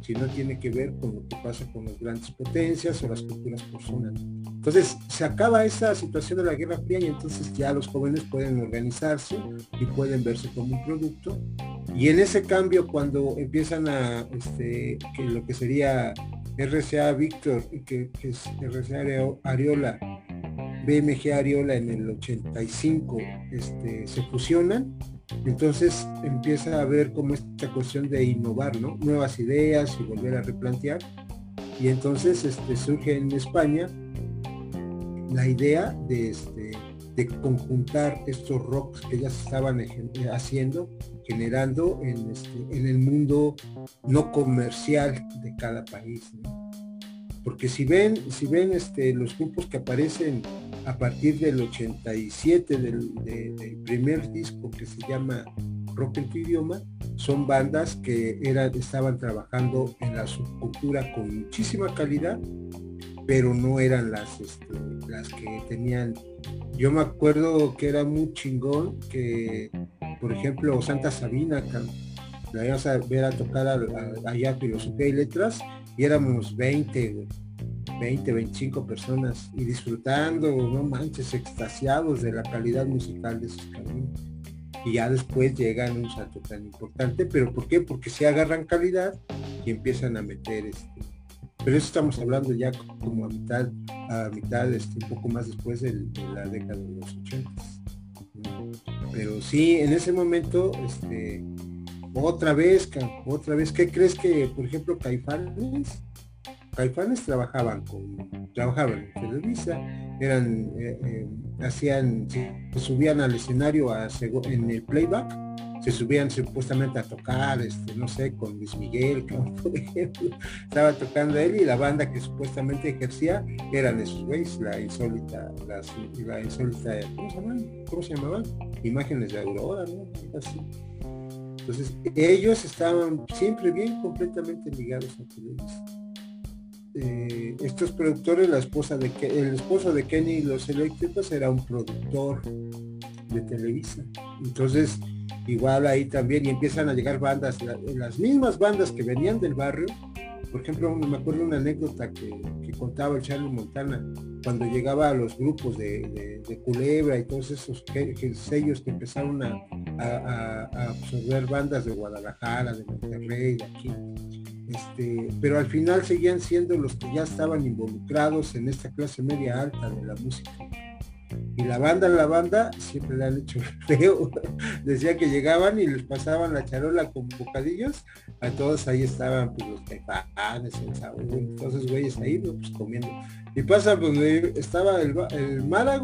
si no tiene que ver con lo que pasa con las grandes potencias o las culturas personales. Entonces se acaba esa situación de la Guerra Fría y entonces ya los jóvenes pueden organizarse y pueden verse como un producto. Y en ese cambio cuando empiezan a, este, que lo que sería RCA Víctor, que, que es RCA Ariola, BMG Ariola en el 85, este, se fusionan entonces empieza a ver como esta cuestión de innovar, ¿no? Nuevas ideas y volver a replantear. Y entonces este, surge en España la idea de, este, de conjuntar estos rocks que ya se estaban haciendo, generando en, este, en el mundo no comercial de cada país. Porque si ven, si ven este, los grupos que aparecen a partir del 87 del, primer disco que se llama Rock en tu idioma, son bandas que eran, estaban trabajando en la subcultura con muchísima calidad, pero no eran las, este, las que tenían. Yo me acuerdo que era muy chingón que, por ejemplo, Santa Sabina, la íbamos a ver a tocar allá filosofía y letras, y éramos 20, 20, 25 personas y disfrutando, no manches, extasiados de la calidad musical de sus caminos. Y ya después llegan un salto tan importante, pero ¿por qué? Porque se agarran calidad y empiezan a meter este. Pero eso estamos hablando ya como a mitad, a mitad, este, un poco más después de, la década de los 80. Pero sí, en ese momento, este, otra vez, otra vez, ¿qué crees que, por ejemplo, Caifanes Caifanes trabajaban con, trabajaban en Televisa, eran, eh, eh, hacían, se subían al escenario en el playback, se subían supuestamente a tocar, este, no sé, con Luis Miguel, por ejemplo, estaba tocando él y la banda que supuestamente ejercía eran esos güeyes, la insólita, la insólita, ¿cómo se llamaban? ¿Cómo se llamaban? Imágenes de Aurora, ¿no? Entonces, ellos estaban siempre bien completamente ligados a Televisa. Eh, estos productores, la esposa de el esposo de Kenny y los eléctricos era un productor de Televisa. Entonces, igual ahí también y empiezan a llegar bandas, las mismas bandas que venían del barrio. Por ejemplo, me acuerdo una anécdota que, contaba el Charlie Montana cuando llegaba a los grupos de, Culebra y todos esos sellos que empezaron a, a, absorber bandas de Guadalajara, de Monterrey, de aquí. Este, pero al final seguían siendo los que ya estaban involucrados en esta clase media alta de la música. Y la banda, la banda, siempre le han hecho feo. Decía que llegaban y les pasaban la charola con bocadillos. A todos ahí estaban pues, los tepanes, el sabor, entonces güeyes ahí pues, comiendo. Y pasa donde estaba el, el Mara,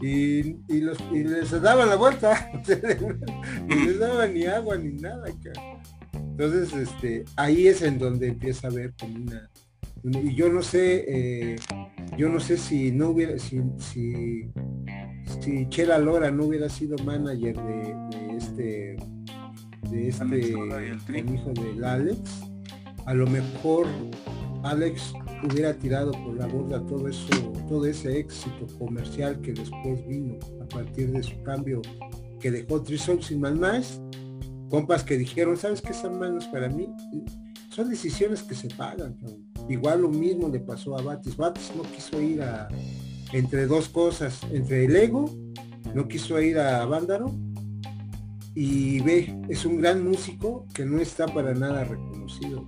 y, los, y les daban la vuelta. y les daban ni agua ni nada, Entonces, este, ahí es en donde empieza a ver como una, y yo no sé, eh, yo no sé si no hubiera, si, si, si Chela Lora no hubiera sido manager de, este, de este, el hijo del Alex, a lo mejor Alex hubiera tirado por la borda todo eso, todo ese éxito comercial que después vino a partir de su cambio que dejó Three Souls in Más, compas que dijeron, ¿sabes qué son manos para mí? Son decisiones que se pagan. Igual lo mismo le pasó a Batis. Batis no quiso ir a entre dos cosas, entre el ego, no quiso ir a Vándaro y ve, es un gran músico que no está para nada reconocido.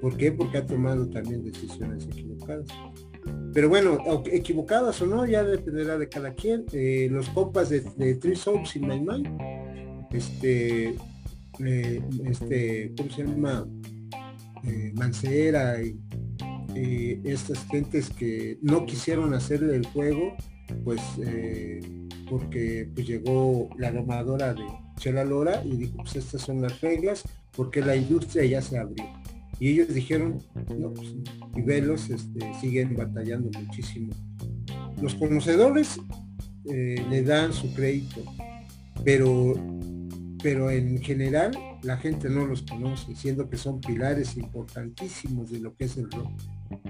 ¿Por qué? Porque ha tomado también decisiones equivocadas. Pero bueno, equivocadas o no, ya dependerá de cada quien. Eh, los compas de, de Three Souls in My Mind, este, eh, este, ¿cómo se llama? Eh, Mancera y estas gentes que no quisieron hacerle el juego, pues porque pues, llegó la domadora de Chela Lora y dijo, pues estas son las reglas, porque la industria ya se abrió. Y ellos dijeron, no, pues, y velos este, siguen batallando muchísimo. Los conocedores eh, le dan su crédito, pero, pero en general la gente no los conoce, siendo que son pilares importantísimos de lo que es el rock.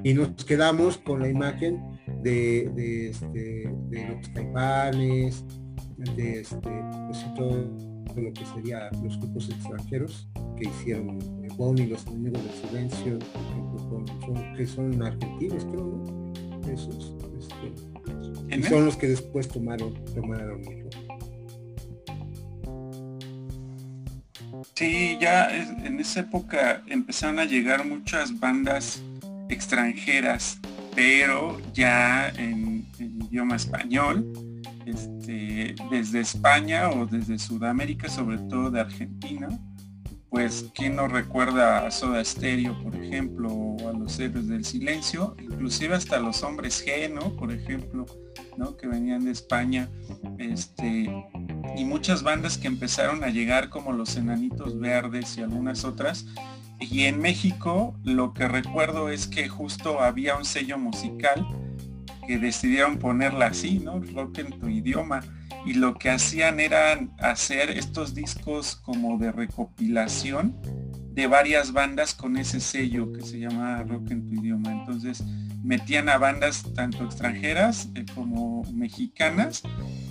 Y nos quedamos con la imagen de, este, los caipanes, de este, pues, todo lo que sería los grupos extranjeros que hicieron y los enemigos del silencio, que son argentinos, creo, Esos, este, y son los que después tomaron, tomaron Sí, ya en esa época empezaron a llegar muchas bandas extranjeras, pero ya en, idioma español, este, desde España o desde Sudamérica, sobre todo de Argentina, pues quién no recuerda a Soda Stereo, por ejemplo, o a los héroes del silencio, inclusive hasta los hombres G, ¿no? Por ejemplo, ¿no? Que venían de España, este, y muchas bandas que empezaron a llegar como los Enanitos Verdes y algunas otras. Y en México lo que recuerdo es que justo había un sello musical que decidieron ponerla así, ¿no? Rock en tu idioma y lo que hacían era hacer estos discos como de recopilación de varias bandas con ese sello que se llama rock en tu idioma. Entonces metían a bandas tanto extranjeras eh, como mexicanas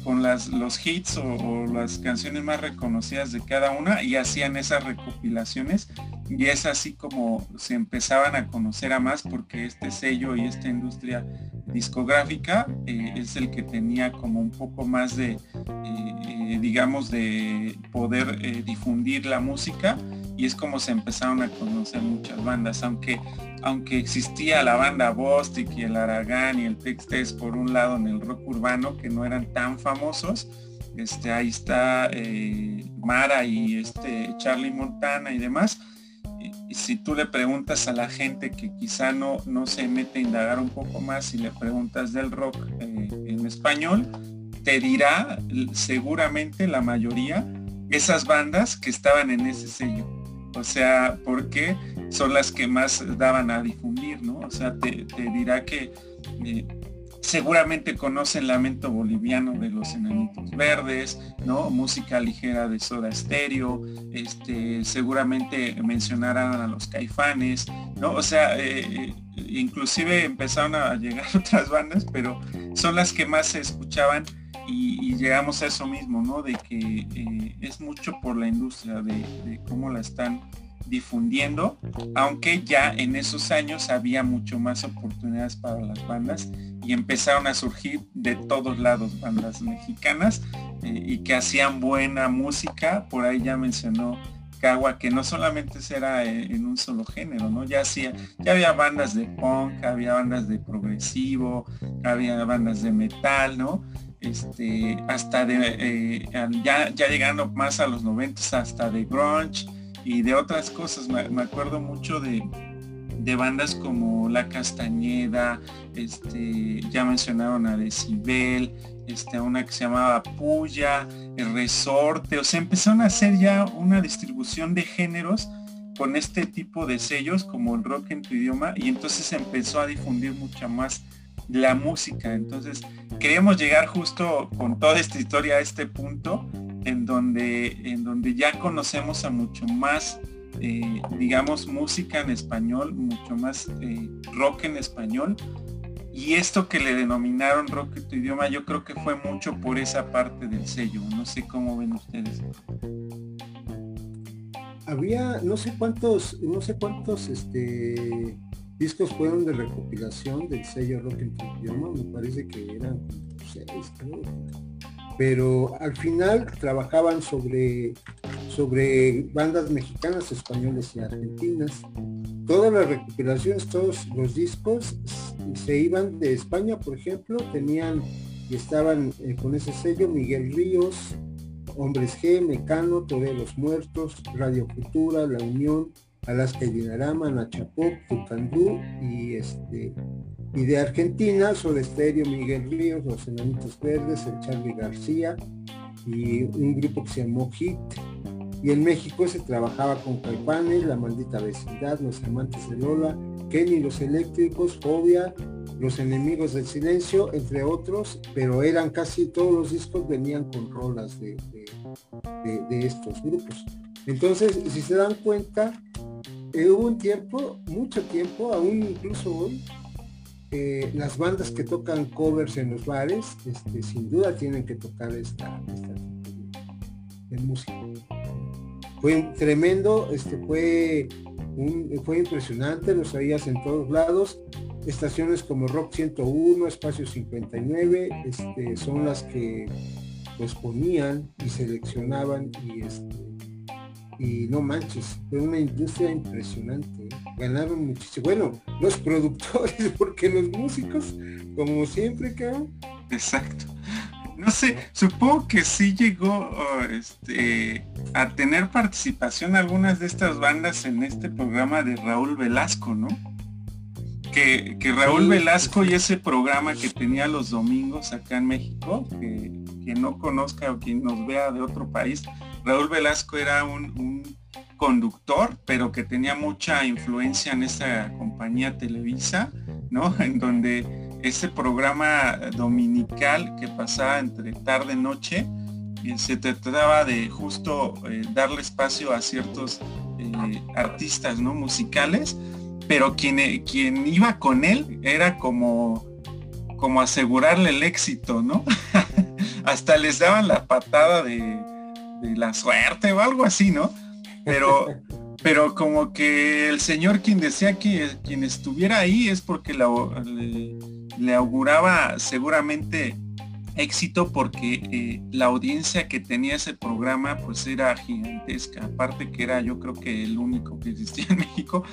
con las, los hits o, las canciones más reconocidas de cada una y hacían esas recopilaciones y es así como se empezaban a conocer a más porque este sello y esta industria discográfica eh, es el que tenía como un poco más de eh, digamos de poder difundir la música y es como se empezaron a conocer muchas bandas, aunque aunque existía la banda Bostic y el Aragán y el Textes por un lado en el rock urbano que no eran tan famosos, este, ahí está eh, Mara y este Charlie Montana y demás. Si tú le preguntas a la gente que quizá no, no se mete a indagar un poco más y le preguntas del rock eh, en español, te dirá seguramente la mayoría esas bandas que estaban en ese sello. O sea, porque son las que más daban a difundir, ¿no? O sea, te, dirá que eh, seguramente conocen Lamento Boliviano de los Enanitos Verdes, ¿no? Música ligera de Soda Stereo, este, seguramente mencionarán a los Caifanes, ¿no? O sea, eh, inclusive empezaron a llegar otras bandas, pero son las que más se escuchaban y, llegamos a eso mismo, ¿no? De que eh, es mucho por la industria, de, cómo la están difundiendo, aunque ya en esos años había mucho más oportunidades para las bandas y empezaron a surgir de todos lados bandas mexicanas eh, y que hacían buena música, por ahí ya mencionó Cagua que no solamente era en un solo género, ¿no? Ya hacía, ya había bandas de punk, había bandas de progresivo, había bandas de metal, ¿no? Este, hasta de, eh, ya, ya llegando más a los 90 hasta de grunge y de otras cosas. Me, acuerdo mucho de, de, bandas como La Castañeda, este, ya mencionaron a Decibel, este, una que se llamaba Puya, El Resorte, o sea, empezaron a hacer ya una distribución de géneros con este tipo de sellos como el rock en tu idioma y entonces empezó a difundir mucha más la música. Entonces queríamos llegar justo con toda esta historia a este punto en donde, en donde ya conocemos a mucho más, eh, digamos, música en español, mucho más eh, rock en español. Y esto que le denominaron rock en tu idioma, yo creo que fue mucho por esa parte del sello. No sé cómo ven ustedes. Había no sé cuántos, no sé cuántos este discos fueron de recopilación del sello rock en tu idioma, me parece que eran seis, pero al final trabajaban sobre, sobre bandas mexicanas, españoles y argentinas. Todas las recopilaciones, todos los discos se iban de España, por ejemplo, tenían y estaban eh, con ese sello Miguel Ríos, Hombres G, Mecano, Toreros Muertos, Radio Futura, La Unión, Alaska y Dinarama, Nachapop, Tucandú y este y de Argentina, Soda Estéreo, Miguel Ríos, Los Enanitos Verdes, el Charlie García y un grupo que se llamó HIT. Y en México se trabajaba con Caipanes, La Maldita Vecindad, Los Amantes de Lola, Kenny Los Eléctricos, Fobia, Los Enemigos del Silencio, entre otros, pero eran casi todos los discos venían con rolas de, de estos grupos. Entonces, si se dan cuenta, eh, hubo un tiempo, mucho tiempo, aún incluso hoy, eh, las bandas que tocan covers en los bares, este, sin duda tienen que tocar esta, de música. Fue tremendo, este, fue, fue impresionante, los oías en todos lados. Estaciones como Rock 101, Espacio 59, este, son las que pues ponían y seleccionaban y este, y no manches, fue una industria impresionante. ¿eh? Ganaron muchísimo. Bueno, los productores, porque los músicos, como siempre, cabrón. Exacto. No sé, supongo que sí llegó oh, este, a tener participación algunas de estas bandas en este programa de Raúl Velasco, ¿no? Que, Raúl Velasco y ese programa que tenía los domingos acá en México, que quien no conozca o quien nos vea de otro país, Raúl Velasco era un, conductor, pero que tenía mucha influencia en esa compañía Televisa, ¿no? En donde ese programa dominical que pasaba entre tarde y noche, eh, se trataba de justo eh, darle espacio a ciertos eh, artistas, ¿no? Musicales, pero quien, iba con él era como, como asegurarle el éxito, ¿no? Hasta les daban la patada de, de la suerte o algo así, ¿no? Pero, pero como que el señor quien decía que quien estuviera ahí es porque le, auguraba seguramente éxito porque eh, la audiencia que tenía ese programa pues era gigantesca, aparte que era yo creo que el único que existía en México,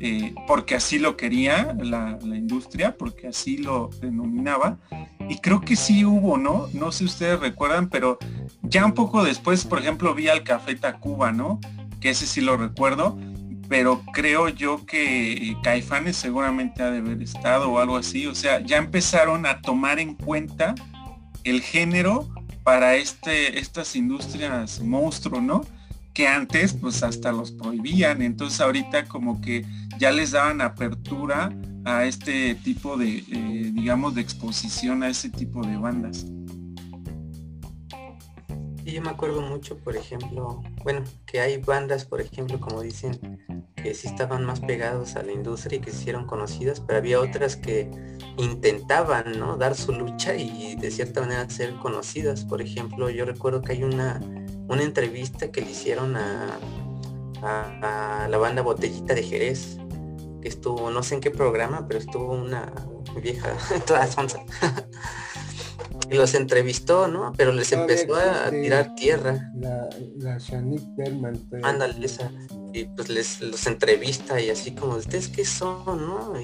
eh, porque así lo quería la, la, industria, porque así lo denominaba, y creo que sí hubo, ¿no? No sé ustedes recuerdan, pero ya un poco después, por ejemplo, vi al Café Tacuba, ¿no? Que ese sí lo recuerdo, pero creo yo que Caifanes seguramente ha de haber estado o algo así. O sea, ya empezaron a tomar en cuenta el género para este, estas industrias monstruo, ¿no? Que antes pues hasta los prohibían. Entonces ahorita como que ya les daban apertura a este tipo de, eh, digamos, de exposición a ese tipo de bandas. Y yo me acuerdo mucho, por ejemplo, bueno, que hay bandas, por ejemplo, como dicen, que sí estaban más pegados a la industria y que se hicieron conocidas, pero había otras que intentaban, ¿no? Dar su lucha y de cierta manera ser conocidas. Por ejemplo, yo recuerdo que hay una, una entrevista que le hicieron a, a la banda Botellita de Jerez, que estuvo, no sé en qué programa, pero estuvo una vieja, toda sonsa. Y los entrevistó, ¿no? Pero les empezó a tirar tierra. La, la Berman. Ándale, esa. Y pues les los entrevista y así como, ¿ustedes qué son, no?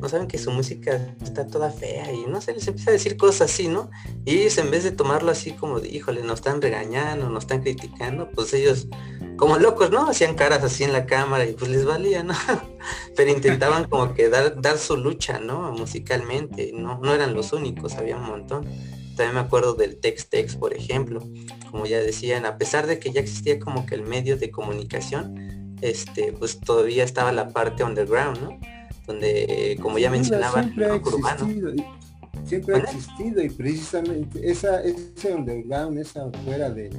no saben que su música está toda fea y no sé, les empieza a decir cosas así, ¿no? Y ellos en vez de tomarlo así como de, híjole, nos están regañando, nos están criticando, pues ellos como locos, ¿no? Hacían caras así en la cámara y pues les valía, ¿no? Pero intentaban como que dar, dar su lucha, ¿no? Musicalmente, ¿no? No eran los únicos, había un montón. También me acuerdo del Text Text, por ejemplo. Como ya decían, a pesar de que ya existía como que el medio de comunicación, este, pues todavía estaba la parte underground, ¿no? Donde, como ya mencionaba, siempre ha existido, siempre ha existido y precisamente esa, ese underground, esa fuera del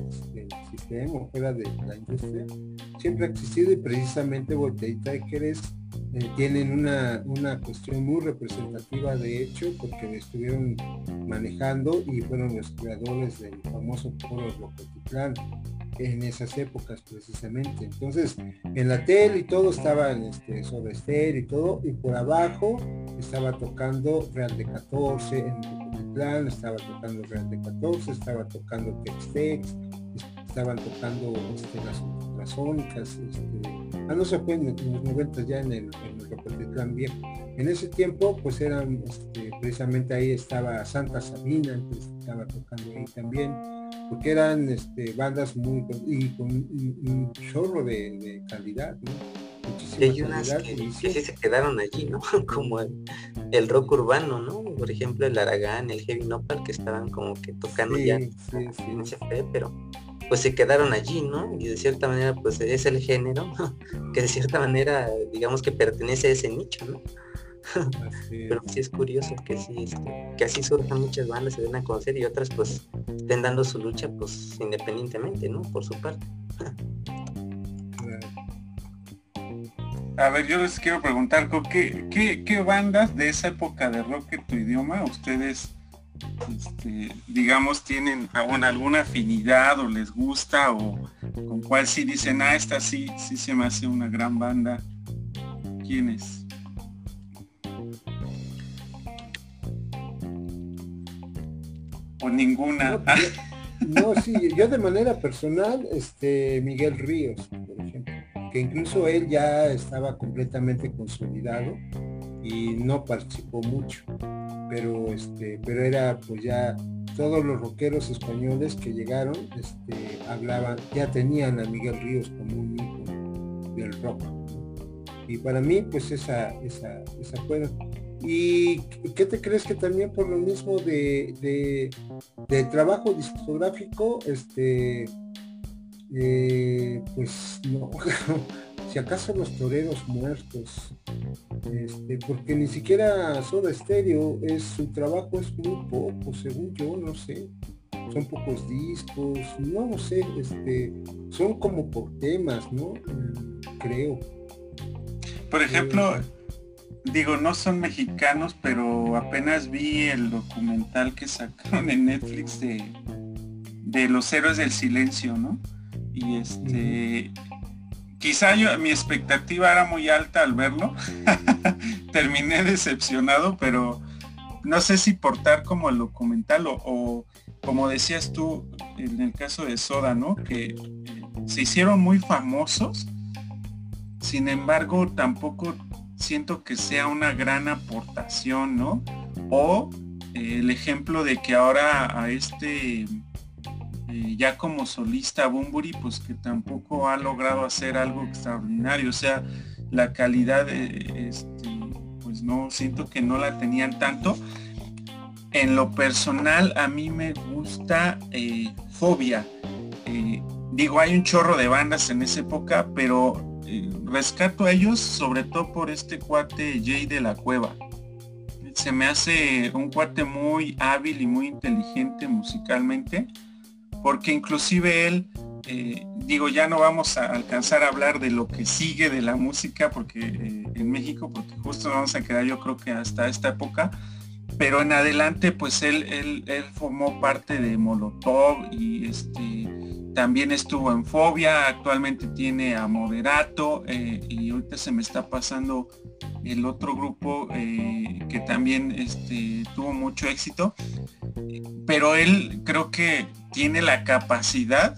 sistema, fuera de la industria, siempre ha existido y precisamente Voltaire Takers eh, tienen una, una cuestión muy representativa de hecho porque estuvieron manejando y fueron los creadores del famoso foro Rocotitlán en esas épocas precisamente. Entonces, en la tele y todo estaba en este, sobre estéreo y todo, y por abajo estaba tocando Real de 14, en plan estaba tocando Real de 14, estaba tocando Tex-Tex, estaban tocando este, las ultrasónicas, este, ah, no se fue en, los 90 ya en el, en el viejo. En ese tiempo, pues eran, este, precisamente ahí estaba Santa Sabina, estaba tocando ahí también porque eran este, bandas muy y con un, chorro de, calidad, ¿no? hay unas que, sí se quedaron allí, ¿no? como el, rock urbano, ¿no? Por ejemplo, el Aragán, el Heavy Nopal, que estaban como que tocando ya en ese fe, pero pues se quedaron allí, ¿no? Y de cierta manera, pues es el género que de cierta manera, digamos que pertenece a ese nicho, ¿no? Pero sí es curioso que sí, este, que así surjan muchas bandas, se den a conocer y otras pues estén dando su lucha pues independientemente, ¿no? Por su parte. A ver, yo les quiero preguntar, ¿qué, qué, qué bandas de esa época de rock en tu idioma ustedes, este, digamos, tienen alguna afinidad o les gusta o con cuál sí dicen, ah, esta sí, sí se me hace una gran banda? ¿Quiénes? O ninguna. No, sí, yo de manera personal, este Miguel Ríos, por ejemplo, que incluso él ya estaba completamente consolidado y no participó mucho, pero este, pero era pues ya todos los rockeros españoles que llegaron, este, hablaban, ya tenían a Miguel Ríos como un hijo del rock. Y para mí, pues esa, esa, esa fue ¿Y qué te crees que también por lo mismo de, de, trabajo discográfico, este, eh, pues no, si acaso los toreros muertos, este, porque ni siquiera Soda Stereo es su trabajo es muy poco, según yo, no sé, son pocos discos, no lo sé, este, son como por temas, ¿no? Creo. Por ejemplo, eh, digo, no son mexicanos, pero apenas vi el documental que sacaron en Netflix de, de los héroes del silencio, ¿no? Y este, quizá yo, mi expectativa era muy alta al verlo. Terminé decepcionado, pero no sé si portar como el documental o, como decías tú en el caso de Soda, ¿no? Que se hicieron muy famosos, sin embargo tampoco siento que sea una gran aportación, ¿no? O eh, el ejemplo de que ahora a este eh, ya como solista Bumburi, pues que tampoco ha logrado hacer algo extraordinario. O sea, la calidad de este, pues no, siento que no la tenían tanto. En lo personal a mí me gusta eh, Fobia. digo, hay un chorro de bandas en esa época, pero rescato a ellos sobre todo por este cuate Jay de la Cueva. Se me hace un cuate muy hábil y muy inteligente musicalmente, porque inclusive él, eh, digo, ya no vamos a alcanzar a hablar de lo que sigue de la música, porque eh, en México, porque justo vamos a quedar yo creo que hasta esta época, pero en adelante pues él, él, él formó parte de Molotov y este también estuvo en Fobia, actualmente tiene a Moderato eh, y ahorita se me está pasando el otro grupo eh, que también este, tuvo mucho éxito, pero él creo que tiene la capacidad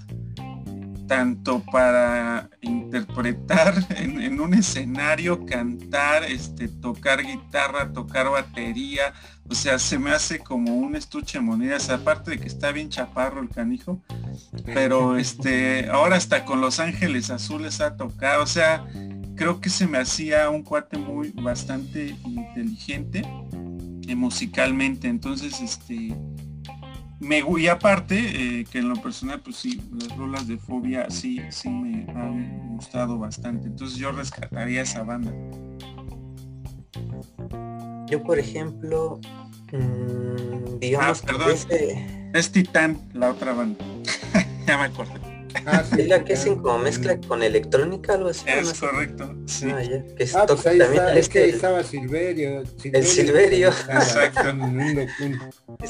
tanto para interpretar en, un escenario, cantar, este, tocar guitarra, tocar batería, o sea, se me hace como un estuche de monedas, aparte de que está bien chaparro el canijo, pero este, ahora hasta con Los Ángeles Azules ha tocado, o sea, creo que se me hacía un cuate muy bastante inteligente eh, musicalmente, entonces este me y aparte eh, que en lo personal pues sí las rolas de fobia sí sí me han gustado bastante. Entonces yo rescataría esa banda. Yo por ejemplo mmm, digamos ah, perdón. es Titán la otra banda. Ya me acordé Ah, es la que hacen como mezcla con electrónica, algo así. Es correcto. Sí. Ah, ya, que ah, pues ahí está, es que estaba Silverio, El Silverio. Exacto.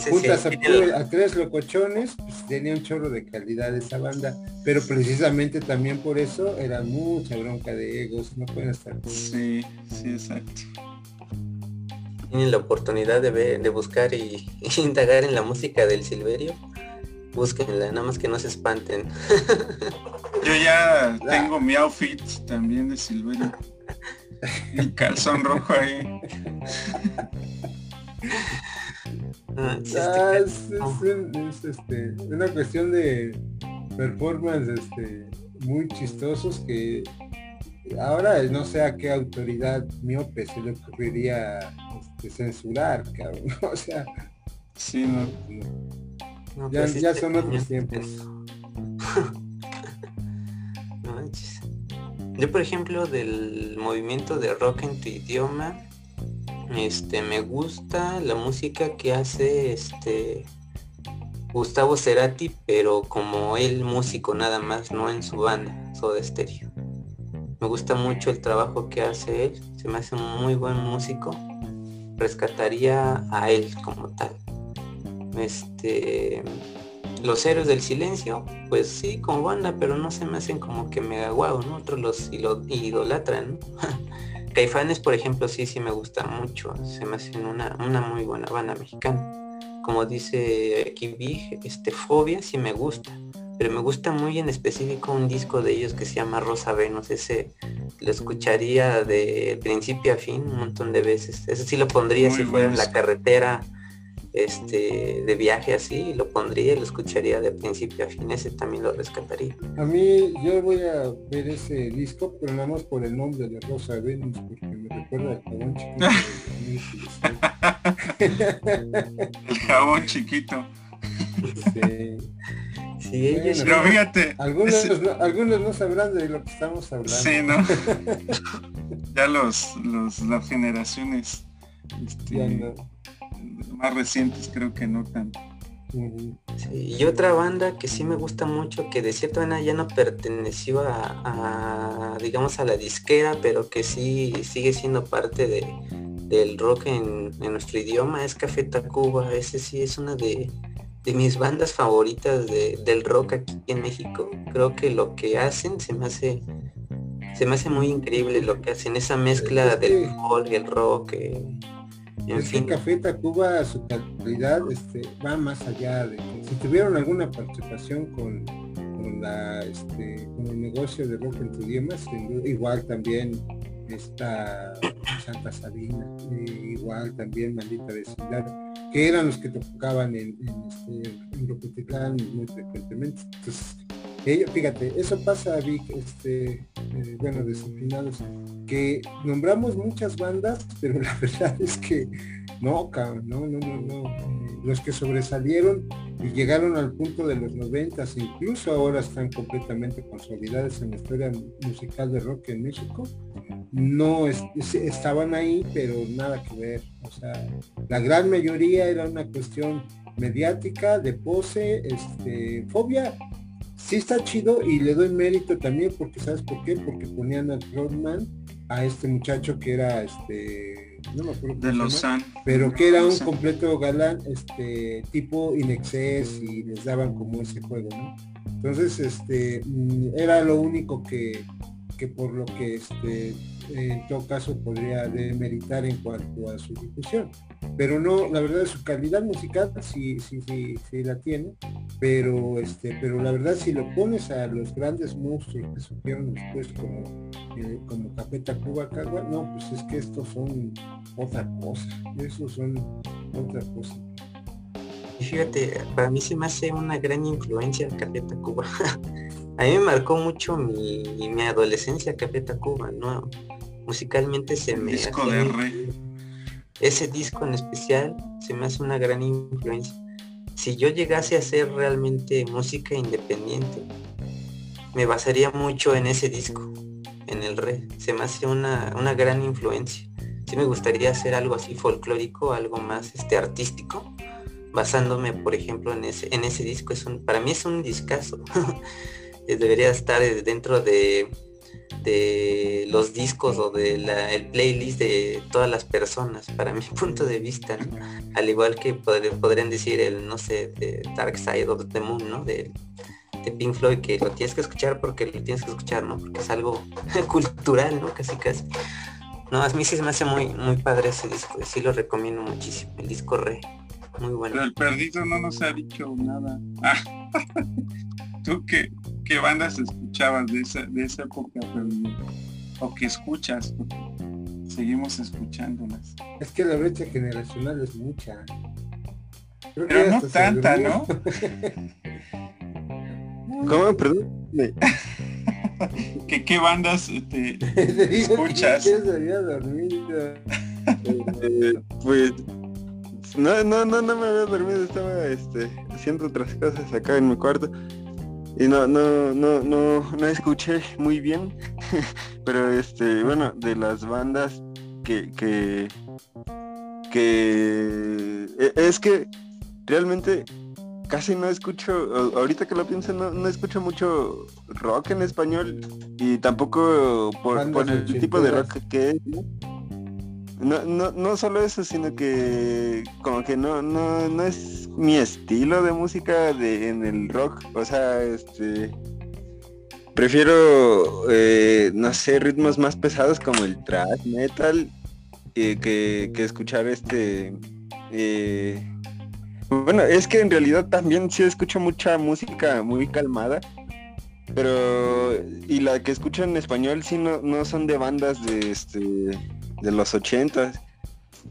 juntas a, tres locochones, pues tenía un chorro de calidad esa banda, pero precisamente también por eso era mucha bronca de egos, no pueden estar. Sí, sí, exacto. Tienen la oportunidad de, ver, de buscar y, y indagar en la música del Silverio Búsquenla, nada más que no se espanten. Yo ya tengo mi outfit también de Silverio. Mi calzón rojo ahí. Ah, ah, es, este, una cuestión de performance este, muy chistosos que ahora no sé a qué autoridad miope se le ocurriría este, censurar, cabrón. O sea, sí, no ya, ya son otros tiempos. Yo por ejemplo del movimiento de rock en tu idioma, este me gusta la música que hace este Gustavo Cerati, pero como él músico nada más, no en su banda, Soda Stereo. Me gusta mucho el trabajo que hace él, se me hace un muy buen músico. Rescataría a él como tal. Este, los héroes del silencio, pues sí, como banda, pero no se me hacen como que mega guau, ¿no? Otros los idolatran, Caifanes, por ejemplo, sí, sí me gusta mucho. Se me hacen una, una muy buena banda mexicana. Como dice aquí Big, este Fobia sí me gusta. Pero me gusta muy en específico un disco de ellos que se llama Rosa Venus. Ese lo escucharía de principio a fin un montón de veces. Ese sí lo pondría si fuera en la carretera este de viaje así lo pondría y lo escucharía de principio a fin ese también lo rescataría. A mí yo voy a ver ese disco pero nada más por el nombre de Rosa Venus porque me recuerda al jabón chiquito el jabón chiquito. Sí, ellos pero fíjate algunos, no, algunos no sabrán de lo que estamos hablando. Sí no ya los, los las generaciones este, más recientes creo que no tanto. y otra banda que sí me gusta mucho, que de cierta manera ya no perteneció a, digamos, a la disquera, pero que sí sigue siendo parte de, del rock en, nuestro idioma, es Café Tacuba. Ese sí es una de, mis bandas favoritas del rock aquí en México. Creo que lo que hacen se me hace se me hace muy increíble lo que hacen, esa mezcla del folk, el rock. Eh, en fin. Café Tacuba, su calidad este, va más allá de que si tuvieron alguna participación con, la, este, con el negocio de rock en tu idioma, igual también está Santa Sabina, eh, igual también Maldita Vecindad, que eran los que tocaban en, en, este, muy frecuentemente. Entonces, fíjate, eso pasa, Vic, este, eh, bueno, desafinados, que nombramos muchas bandas, pero la verdad es que no, no, no, no, no. Eh, los que sobresalieron y llegaron al punto de los noventas, incluso ahora están completamente consolidadas en la historia musical de rock en México, no estaban ahí, pero nada que ver. O sea, la gran mayoría era una cuestión mediática, de pose, este, fobia sí está chido y le doy mérito también porque sabes por qué porque ponían a Rodman a este muchacho que era este no me acuerdo de los pero que era un completo galán este tipo inexcess y les daban como ese juego no entonces este mm, era lo único que que por lo que este en todo caso podría demeritar en cuanto a su difusión. Pero no, la verdad su calidad musical sí, sí, sí, sí la tiene, pero este, pero la verdad si lo pones a los grandes monstruos que surgieron después como, eh, como Capeta Cuba Cagua, no, pues es que estos son otra cosa, esos son otra cosa. Fíjate, para mí se me hace una gran influencia Capeta Cuba. a mí me marcó mucho mi, mi adolescencia Café Tacuba, ¿no? Musicalmente se me... Disco de R. Ese disco en especial se me hace una gran influencia. Si yo llegase a hacer realmente música independiente, me basaría mucho en ese disco, en el re. Se me hace una, una gran influencia. Sí me gustaría hacer algo así folclórico, algo más este artístico, basándome, por ejemplo, en ese, en ese disco. Es un, para mí es un discazo. debería estar dentro de, de los discos o del el playlist de todas las personas, para mi punto de vista, al igual que podrían decir el, no sé, de Dark Side of the Moon, ¿no? De, de Pink Floyd, que lo tienes que escuchar porque lo tienes que escuchar, ¿no? Porque es algo cultural, ¿no? Casi casi. No, a mí sí se me hace muy, muy padre ese disco, sí lo recomiendo muchísimo, el disco re, muy bueno. Pero el perdido no nos ha dicho nada. ¿Tú qué, qué bandas escuchabas de esa, de esa época, o que escuchas, seguimos escuchándolas. Es que la brecha generacional es mucha. Pero no tanta, ¿no? ¿Cómo? Perdón. ¿Qué, ¿Qué bandas te escuchas? Eh, pues no, no, no, no me había dormido, estaba este, haciendo otras cosas acá en mi cuarto y no, no, no, no, no escuché muy bien, pero este, bueno, de las bandas que, que, que e, es que realmente casi no escucho, ahorita que lo pienso, no, no escucho mucho rock en español y tampoco por, por el tipo de rock que es, no, no, no solo eso, sino que como que no, no, no es mi estilo de música de, en el rock. O sea, este prefiero eh, no sé, ritmos más pesados como el thrash metal eh, que, que, escuchar este eh, bueno, es que en realidad también sí escucho mucha música muy calmada. Pero y la que escucho en español sí no, no son de bandas de este de los ochentas.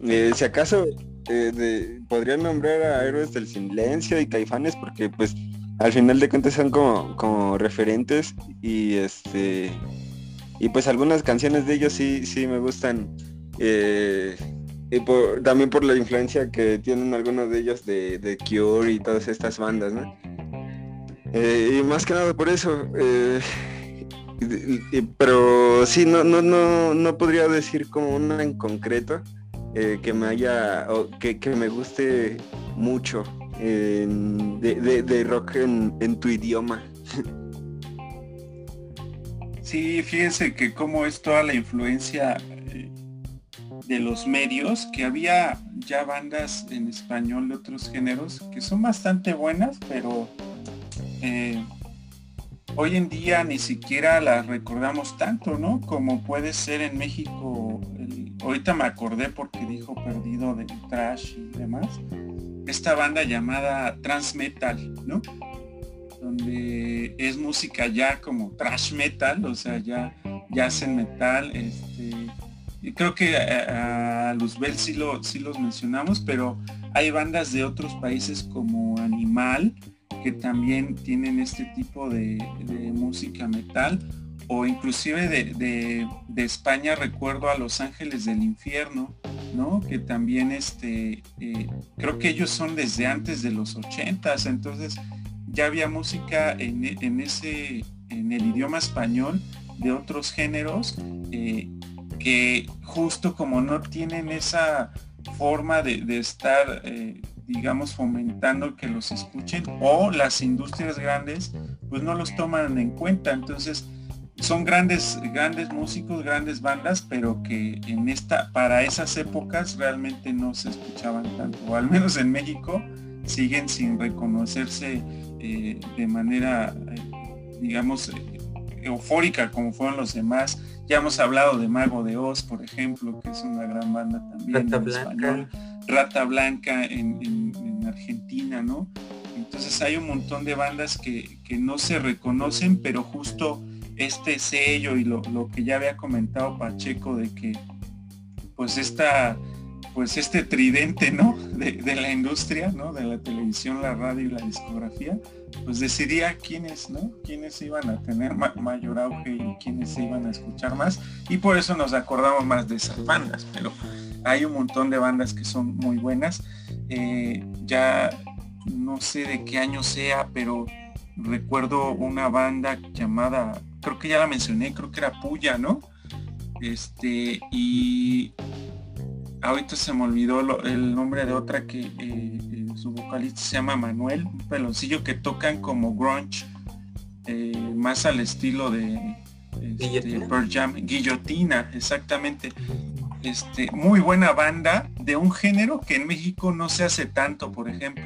Eh, si acaso eh, podría nombrar a Héroes del Silencio y Caifanes porque pues al final de cuentas son como, como referentes y este y pues algunas canciones de ellos sí, sí me gustan. Eh, y también por la influencia que tienen algunos de ellos de, de Cure y todas estas bandas, ¿no? y más que nada por eso pero sí, no, no, no, no podría decir como una en concreto eh, que me haya, o que, me guste mucho de, rock en, tu idioma. Sí, fíjense que como es toda la influencia eh, de los medios, que había ya bandas en español de otros géneros que son bastante buenas, pero eh, hoy en día ni siquiera las recordamos tanto, ¿no? Como puede ser en México. ahorita me acordé porque dijo perdido de trash y demás. Esta banda llamada Trans Metal, ¿no? Donde es música ya como trash metal, o sea, ya, hacen metal. Este, y creo que a, a Luzbel sí, lo, sí los mencionamos, pero hay bandas de otros países como Animal, que también tienen este tipo de, música metal o inclusive de, España recuerdo a Los Ángeles del Infierno, ¿no? Que también este, eh, creo que ellos son desde antes de los ochentas, entonces ya había música en, ese, en el idioma español de otros géneros eh, que justo como no tienen esa forma de, estar eh, digamos, fomentando que los escuchen o las industrias grandes pues no los toman en cuenta. Entonces, son grandes, grandes músicos, grandes bandas, pero que en esta, para esas épocas realmente no se escuchaban tanto, o al menos en México siguen sin reconocerse eh, de manera, eh, digamos, eufórica como fueron los demás. Ya hemos hablado de Mago de Oz, por ejemplo, que es una gran banda también en español. Rata Blanca en, en- en Argentina, ¿no? Entonces hay un montón de bandas que, que no se reconocen, pero justo este sello y lo, lo que ya había comentado Pacheco de que pues esta pues este tridente no de, de la industria no de la televisión la radio y la discografía pues decidía quiénes no quiénes iban a tener ma- mayor auge y quiénes se iban a escuchar más. Y por eso nos acordamos más de esas bandas pero hay un montón de bandas que son muy buenas Eh, ya no sé de qué año sea pero recuerdo una banda llamada creo que ya la mencioné creo que era Puya no este y ahorita se me olvidó lo- el nombre de otra que eh, eh, su vocalista se llama Manuel, un peloncillo que tocan como grunge, eh, más al estilo de este. Pearl Jam, Guillotina, exactamente. Este, muy buena banda de un género que en México no se hace tanto, por ejemplo,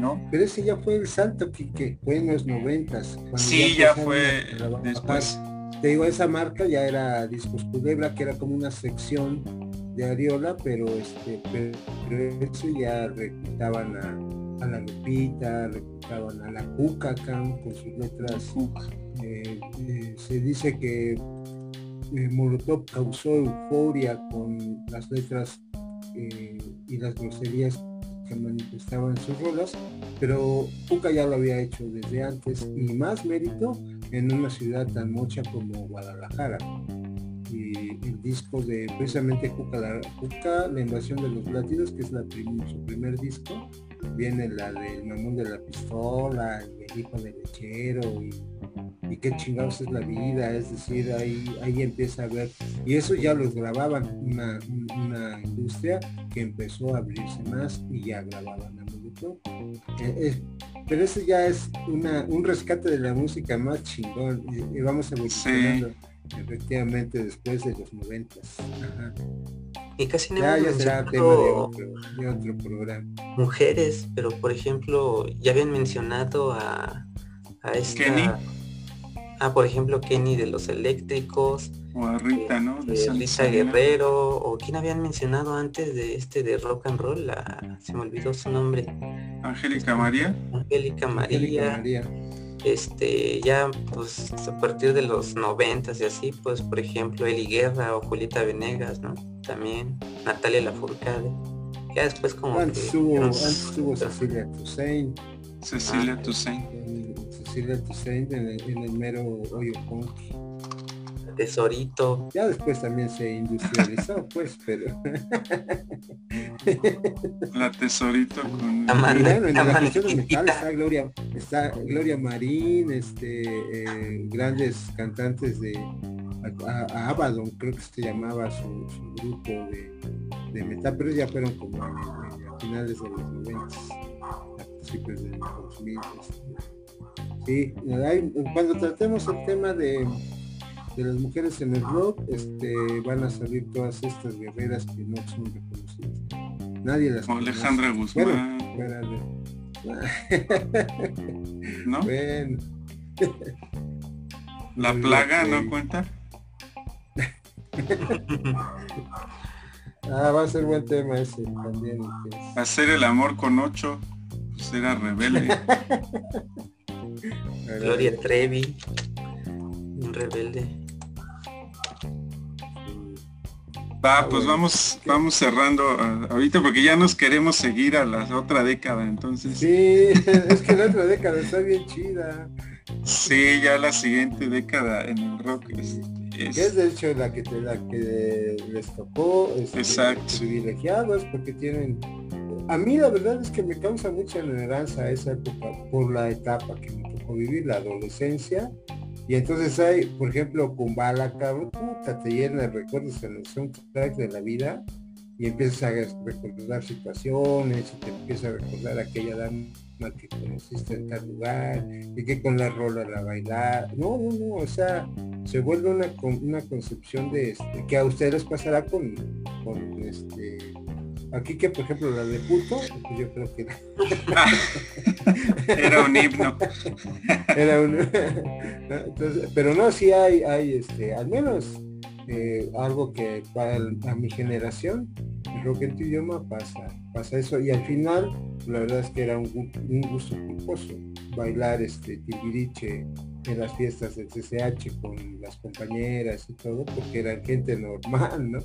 ¿no? Pero ese ya fue el salto que, fue en los noventas. Sí, ya fue después. Te digo, esa marca ya era Discos Culebra, que era como una sección de Ariola, pero este, pero, pero eso ya reclutaban a, a la Lupita, reclutaban a la Cuca Cam con sus letras. eh, eh, se dice que eh, Molotov causó euforia con las letras eh, y las groserías que manifestaban en sus rolas, pero Cuca ya lo había hecho desde antes y más mérito en una ciudad tan mocha como Guadalajara. Y el disco de precisamente Cuca, la, la invasión de los latinos, que es su primer disco, viene la del mamón de la pistola, el hijo del lechero y, y qué chingados es la vida, es decir, ahí, ahí empieza a ver, y eso ya los grababan, una, una industria que empezó a abrirse más y ya grababan a Molotov. Eh, eh, pero eso ya es una, un rescate de la música más chingón y, y vamos evolucionando efectivamente después de los noventas. Y casi no Ya, será tema de otro, de otro programa. mujeres, pero por ejemplo, ya habían mencionado a, a esta... Kenny. Ah, por ejemplo, Kenny de los eléctricos, O a Rita, ¿no? De eh, Rita Isabel. Guerrero, o quién habían mencionado antes de este de rock and roll, la, se me olvidó su nombre, Angélica María. Angélica Angélica María, María. este, ya pues a partir de los noventas y así, pues por ejemplo Eli Guerra o Julieta Venegas, ¿no? También Natalia Lafourcade. Ya después como Antes que tuvo, nos- antes tuvo Cecilia Toussaint, Cecilia Ah. Toussaint. En el, en el mero hoyo punk. Tesorito, Ya después también se industrializó, pues, pero La tesorito con... Amanda. Y bueno, en la Amanda cuestión de metal está Gloria, está Gloria Marín, este, eh, grandes cantantes de a, a- creo que se llamaba su, su grupo de, de metal, pero ya fueron como a finales de los 90, a principios de los 2000. este. Sí, hay- cuando tratemos el tema de, de las mujeres en el rock, este, van a salir todas estas guerreras que no son reconocidas. Nadie las Como. Alejandra Guzmán, ¿no? Bueno. La plaga. ¿no cuenta? Ah, va a ser buen tema ese también. Hacer el amor con ocho, pues era rebelde. Gloria Trevi, un rebelde. Va, Ah, pues vamos, vamos cerrando ah, ahorita porque ya nos queremos seguir a la otra década, entonces Sí, es que la otra década está bien chida. sí, ya la siguiente década en el rock es, Que es es- de hecho la que te, la que les tocó este, Exacto. privilegiados porque tienen a mí la verdad es que me causa mucha añoranza esa época por la etapa que me tocó vivir, la adolescencia. Y entonces hay, por ejemplo, Kumbala, cabrón, puta, te llena de recuerdos en el soundtrack de la vida y empiezas a recordar situaciones y te empieza a recordar aquella dama que conociste en tal lugar y que con la rola la bailar. No, no, no, o sea, se vuelve una, una concepción de este, que a ustedes pasará con, con este Aquí que por ejemplo la de puto, pues yo creo que era, era un himno. era un pero no, sí hay, hay este, al menos eh, algo que para a mi generación, el rock en tu idioma pasa, pasa eso. Y al final, la verdad es que era un, un gusto culposo bailar este tibiriche en las fiestas del CCH con las compañeras y todo, porque eran gente normal, ¿no?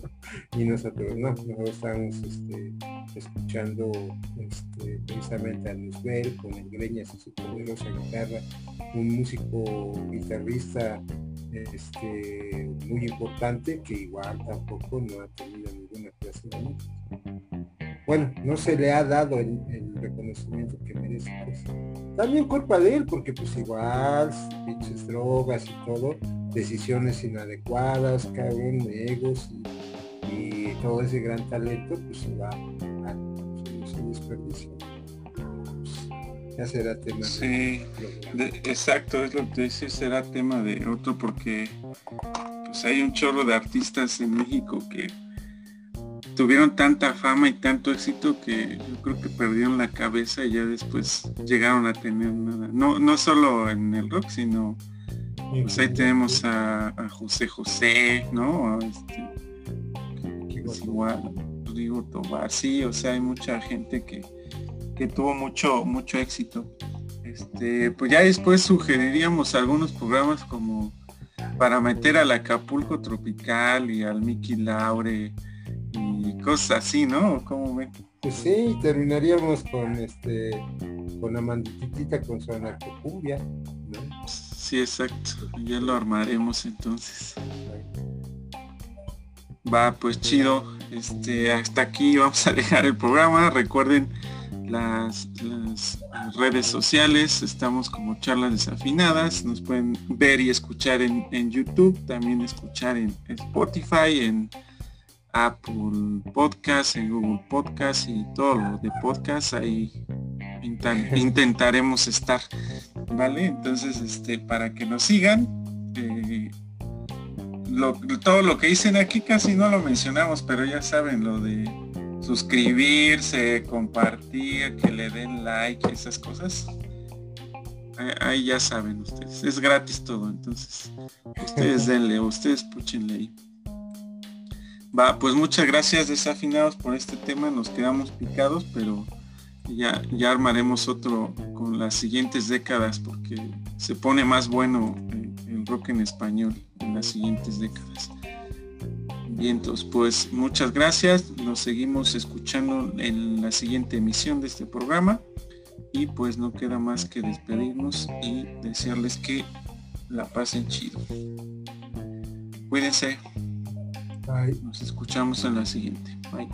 Y nosotros no, nosotros estábamos este, escuchando este, precisamente a Nusbel con el Greñas y su poderosa guitarra, un músico guitarrista este, muy importante que igual tampoco no ha tenido ninguna clase de música bueno, no se le ha dado el, reconocimiento que merece. Pues. También culpa de él, porque pues igual, pinches drogas y todo, decisiones inadecuadas, cabrón, egos y, todo ese gran talento, pues se va a su desperdicio. Pues, ya será tema sí, de, exacto, es lo que dice, será tema de otro porque pues hay un chorro de artistas en México que tuvieron tanta fama y tanto éxito que yo creo que perdieron la cabeza y ya después llegaron a tener nada. No, no solo en el rock, sino pues ahí tenemos a, José José, ¿no? este, es igual, Rodrigo Tobar, sí, o sea, hay mucha gente que, que tuvo mucho, mucho éxito. Este, pues ya después sugeriríamos algunos programas como para meter al Acapulco Tropical y al Mickey Laure y cosas así, ¿no? ¿Cómo ven? Pues sí, terminaríamos con este con Amanditita con su anarcocumbia, ¿no? Sí, exacto. Ya lo armaremos entonces. Va, pues chido. Este, hasta aquí vamos a dejar el programa. Recuerden las, redes sociales. Estamos como charlas desafinadas. Nos pueden ver y escuchar en, en YouTube. También escuchar en Spotify, en Apple Podcast, en Google Podcast y todo lo de podcast ahí intentaremos estar, ¿vale? Entonces, este, para que nos sigan, eh, todo lo que dicen aquí casi no lo mencionamos, pero ya saben lo de suscribirse, compartir, que le den like, esas cosas. Ahí, ya saben ustedes, es gratis todo, entonces ustedes denle, ustedes puchenle ahí. Va, pues muchas gracias desafinados por este tema, nos quedamos picados, pero ya, ya armaremos otro con las siguientes décadas porque se pone más bueno el, rock en español en las siguientes décadas. Bien, entonces pues muchas gracias, nos seguimos escuchando en la siguiente emisión de este programa y pues no queda más que despedirnos y desearles que la pasen chido. Cuídense. Nos escuchamos en la siguiente. Bye.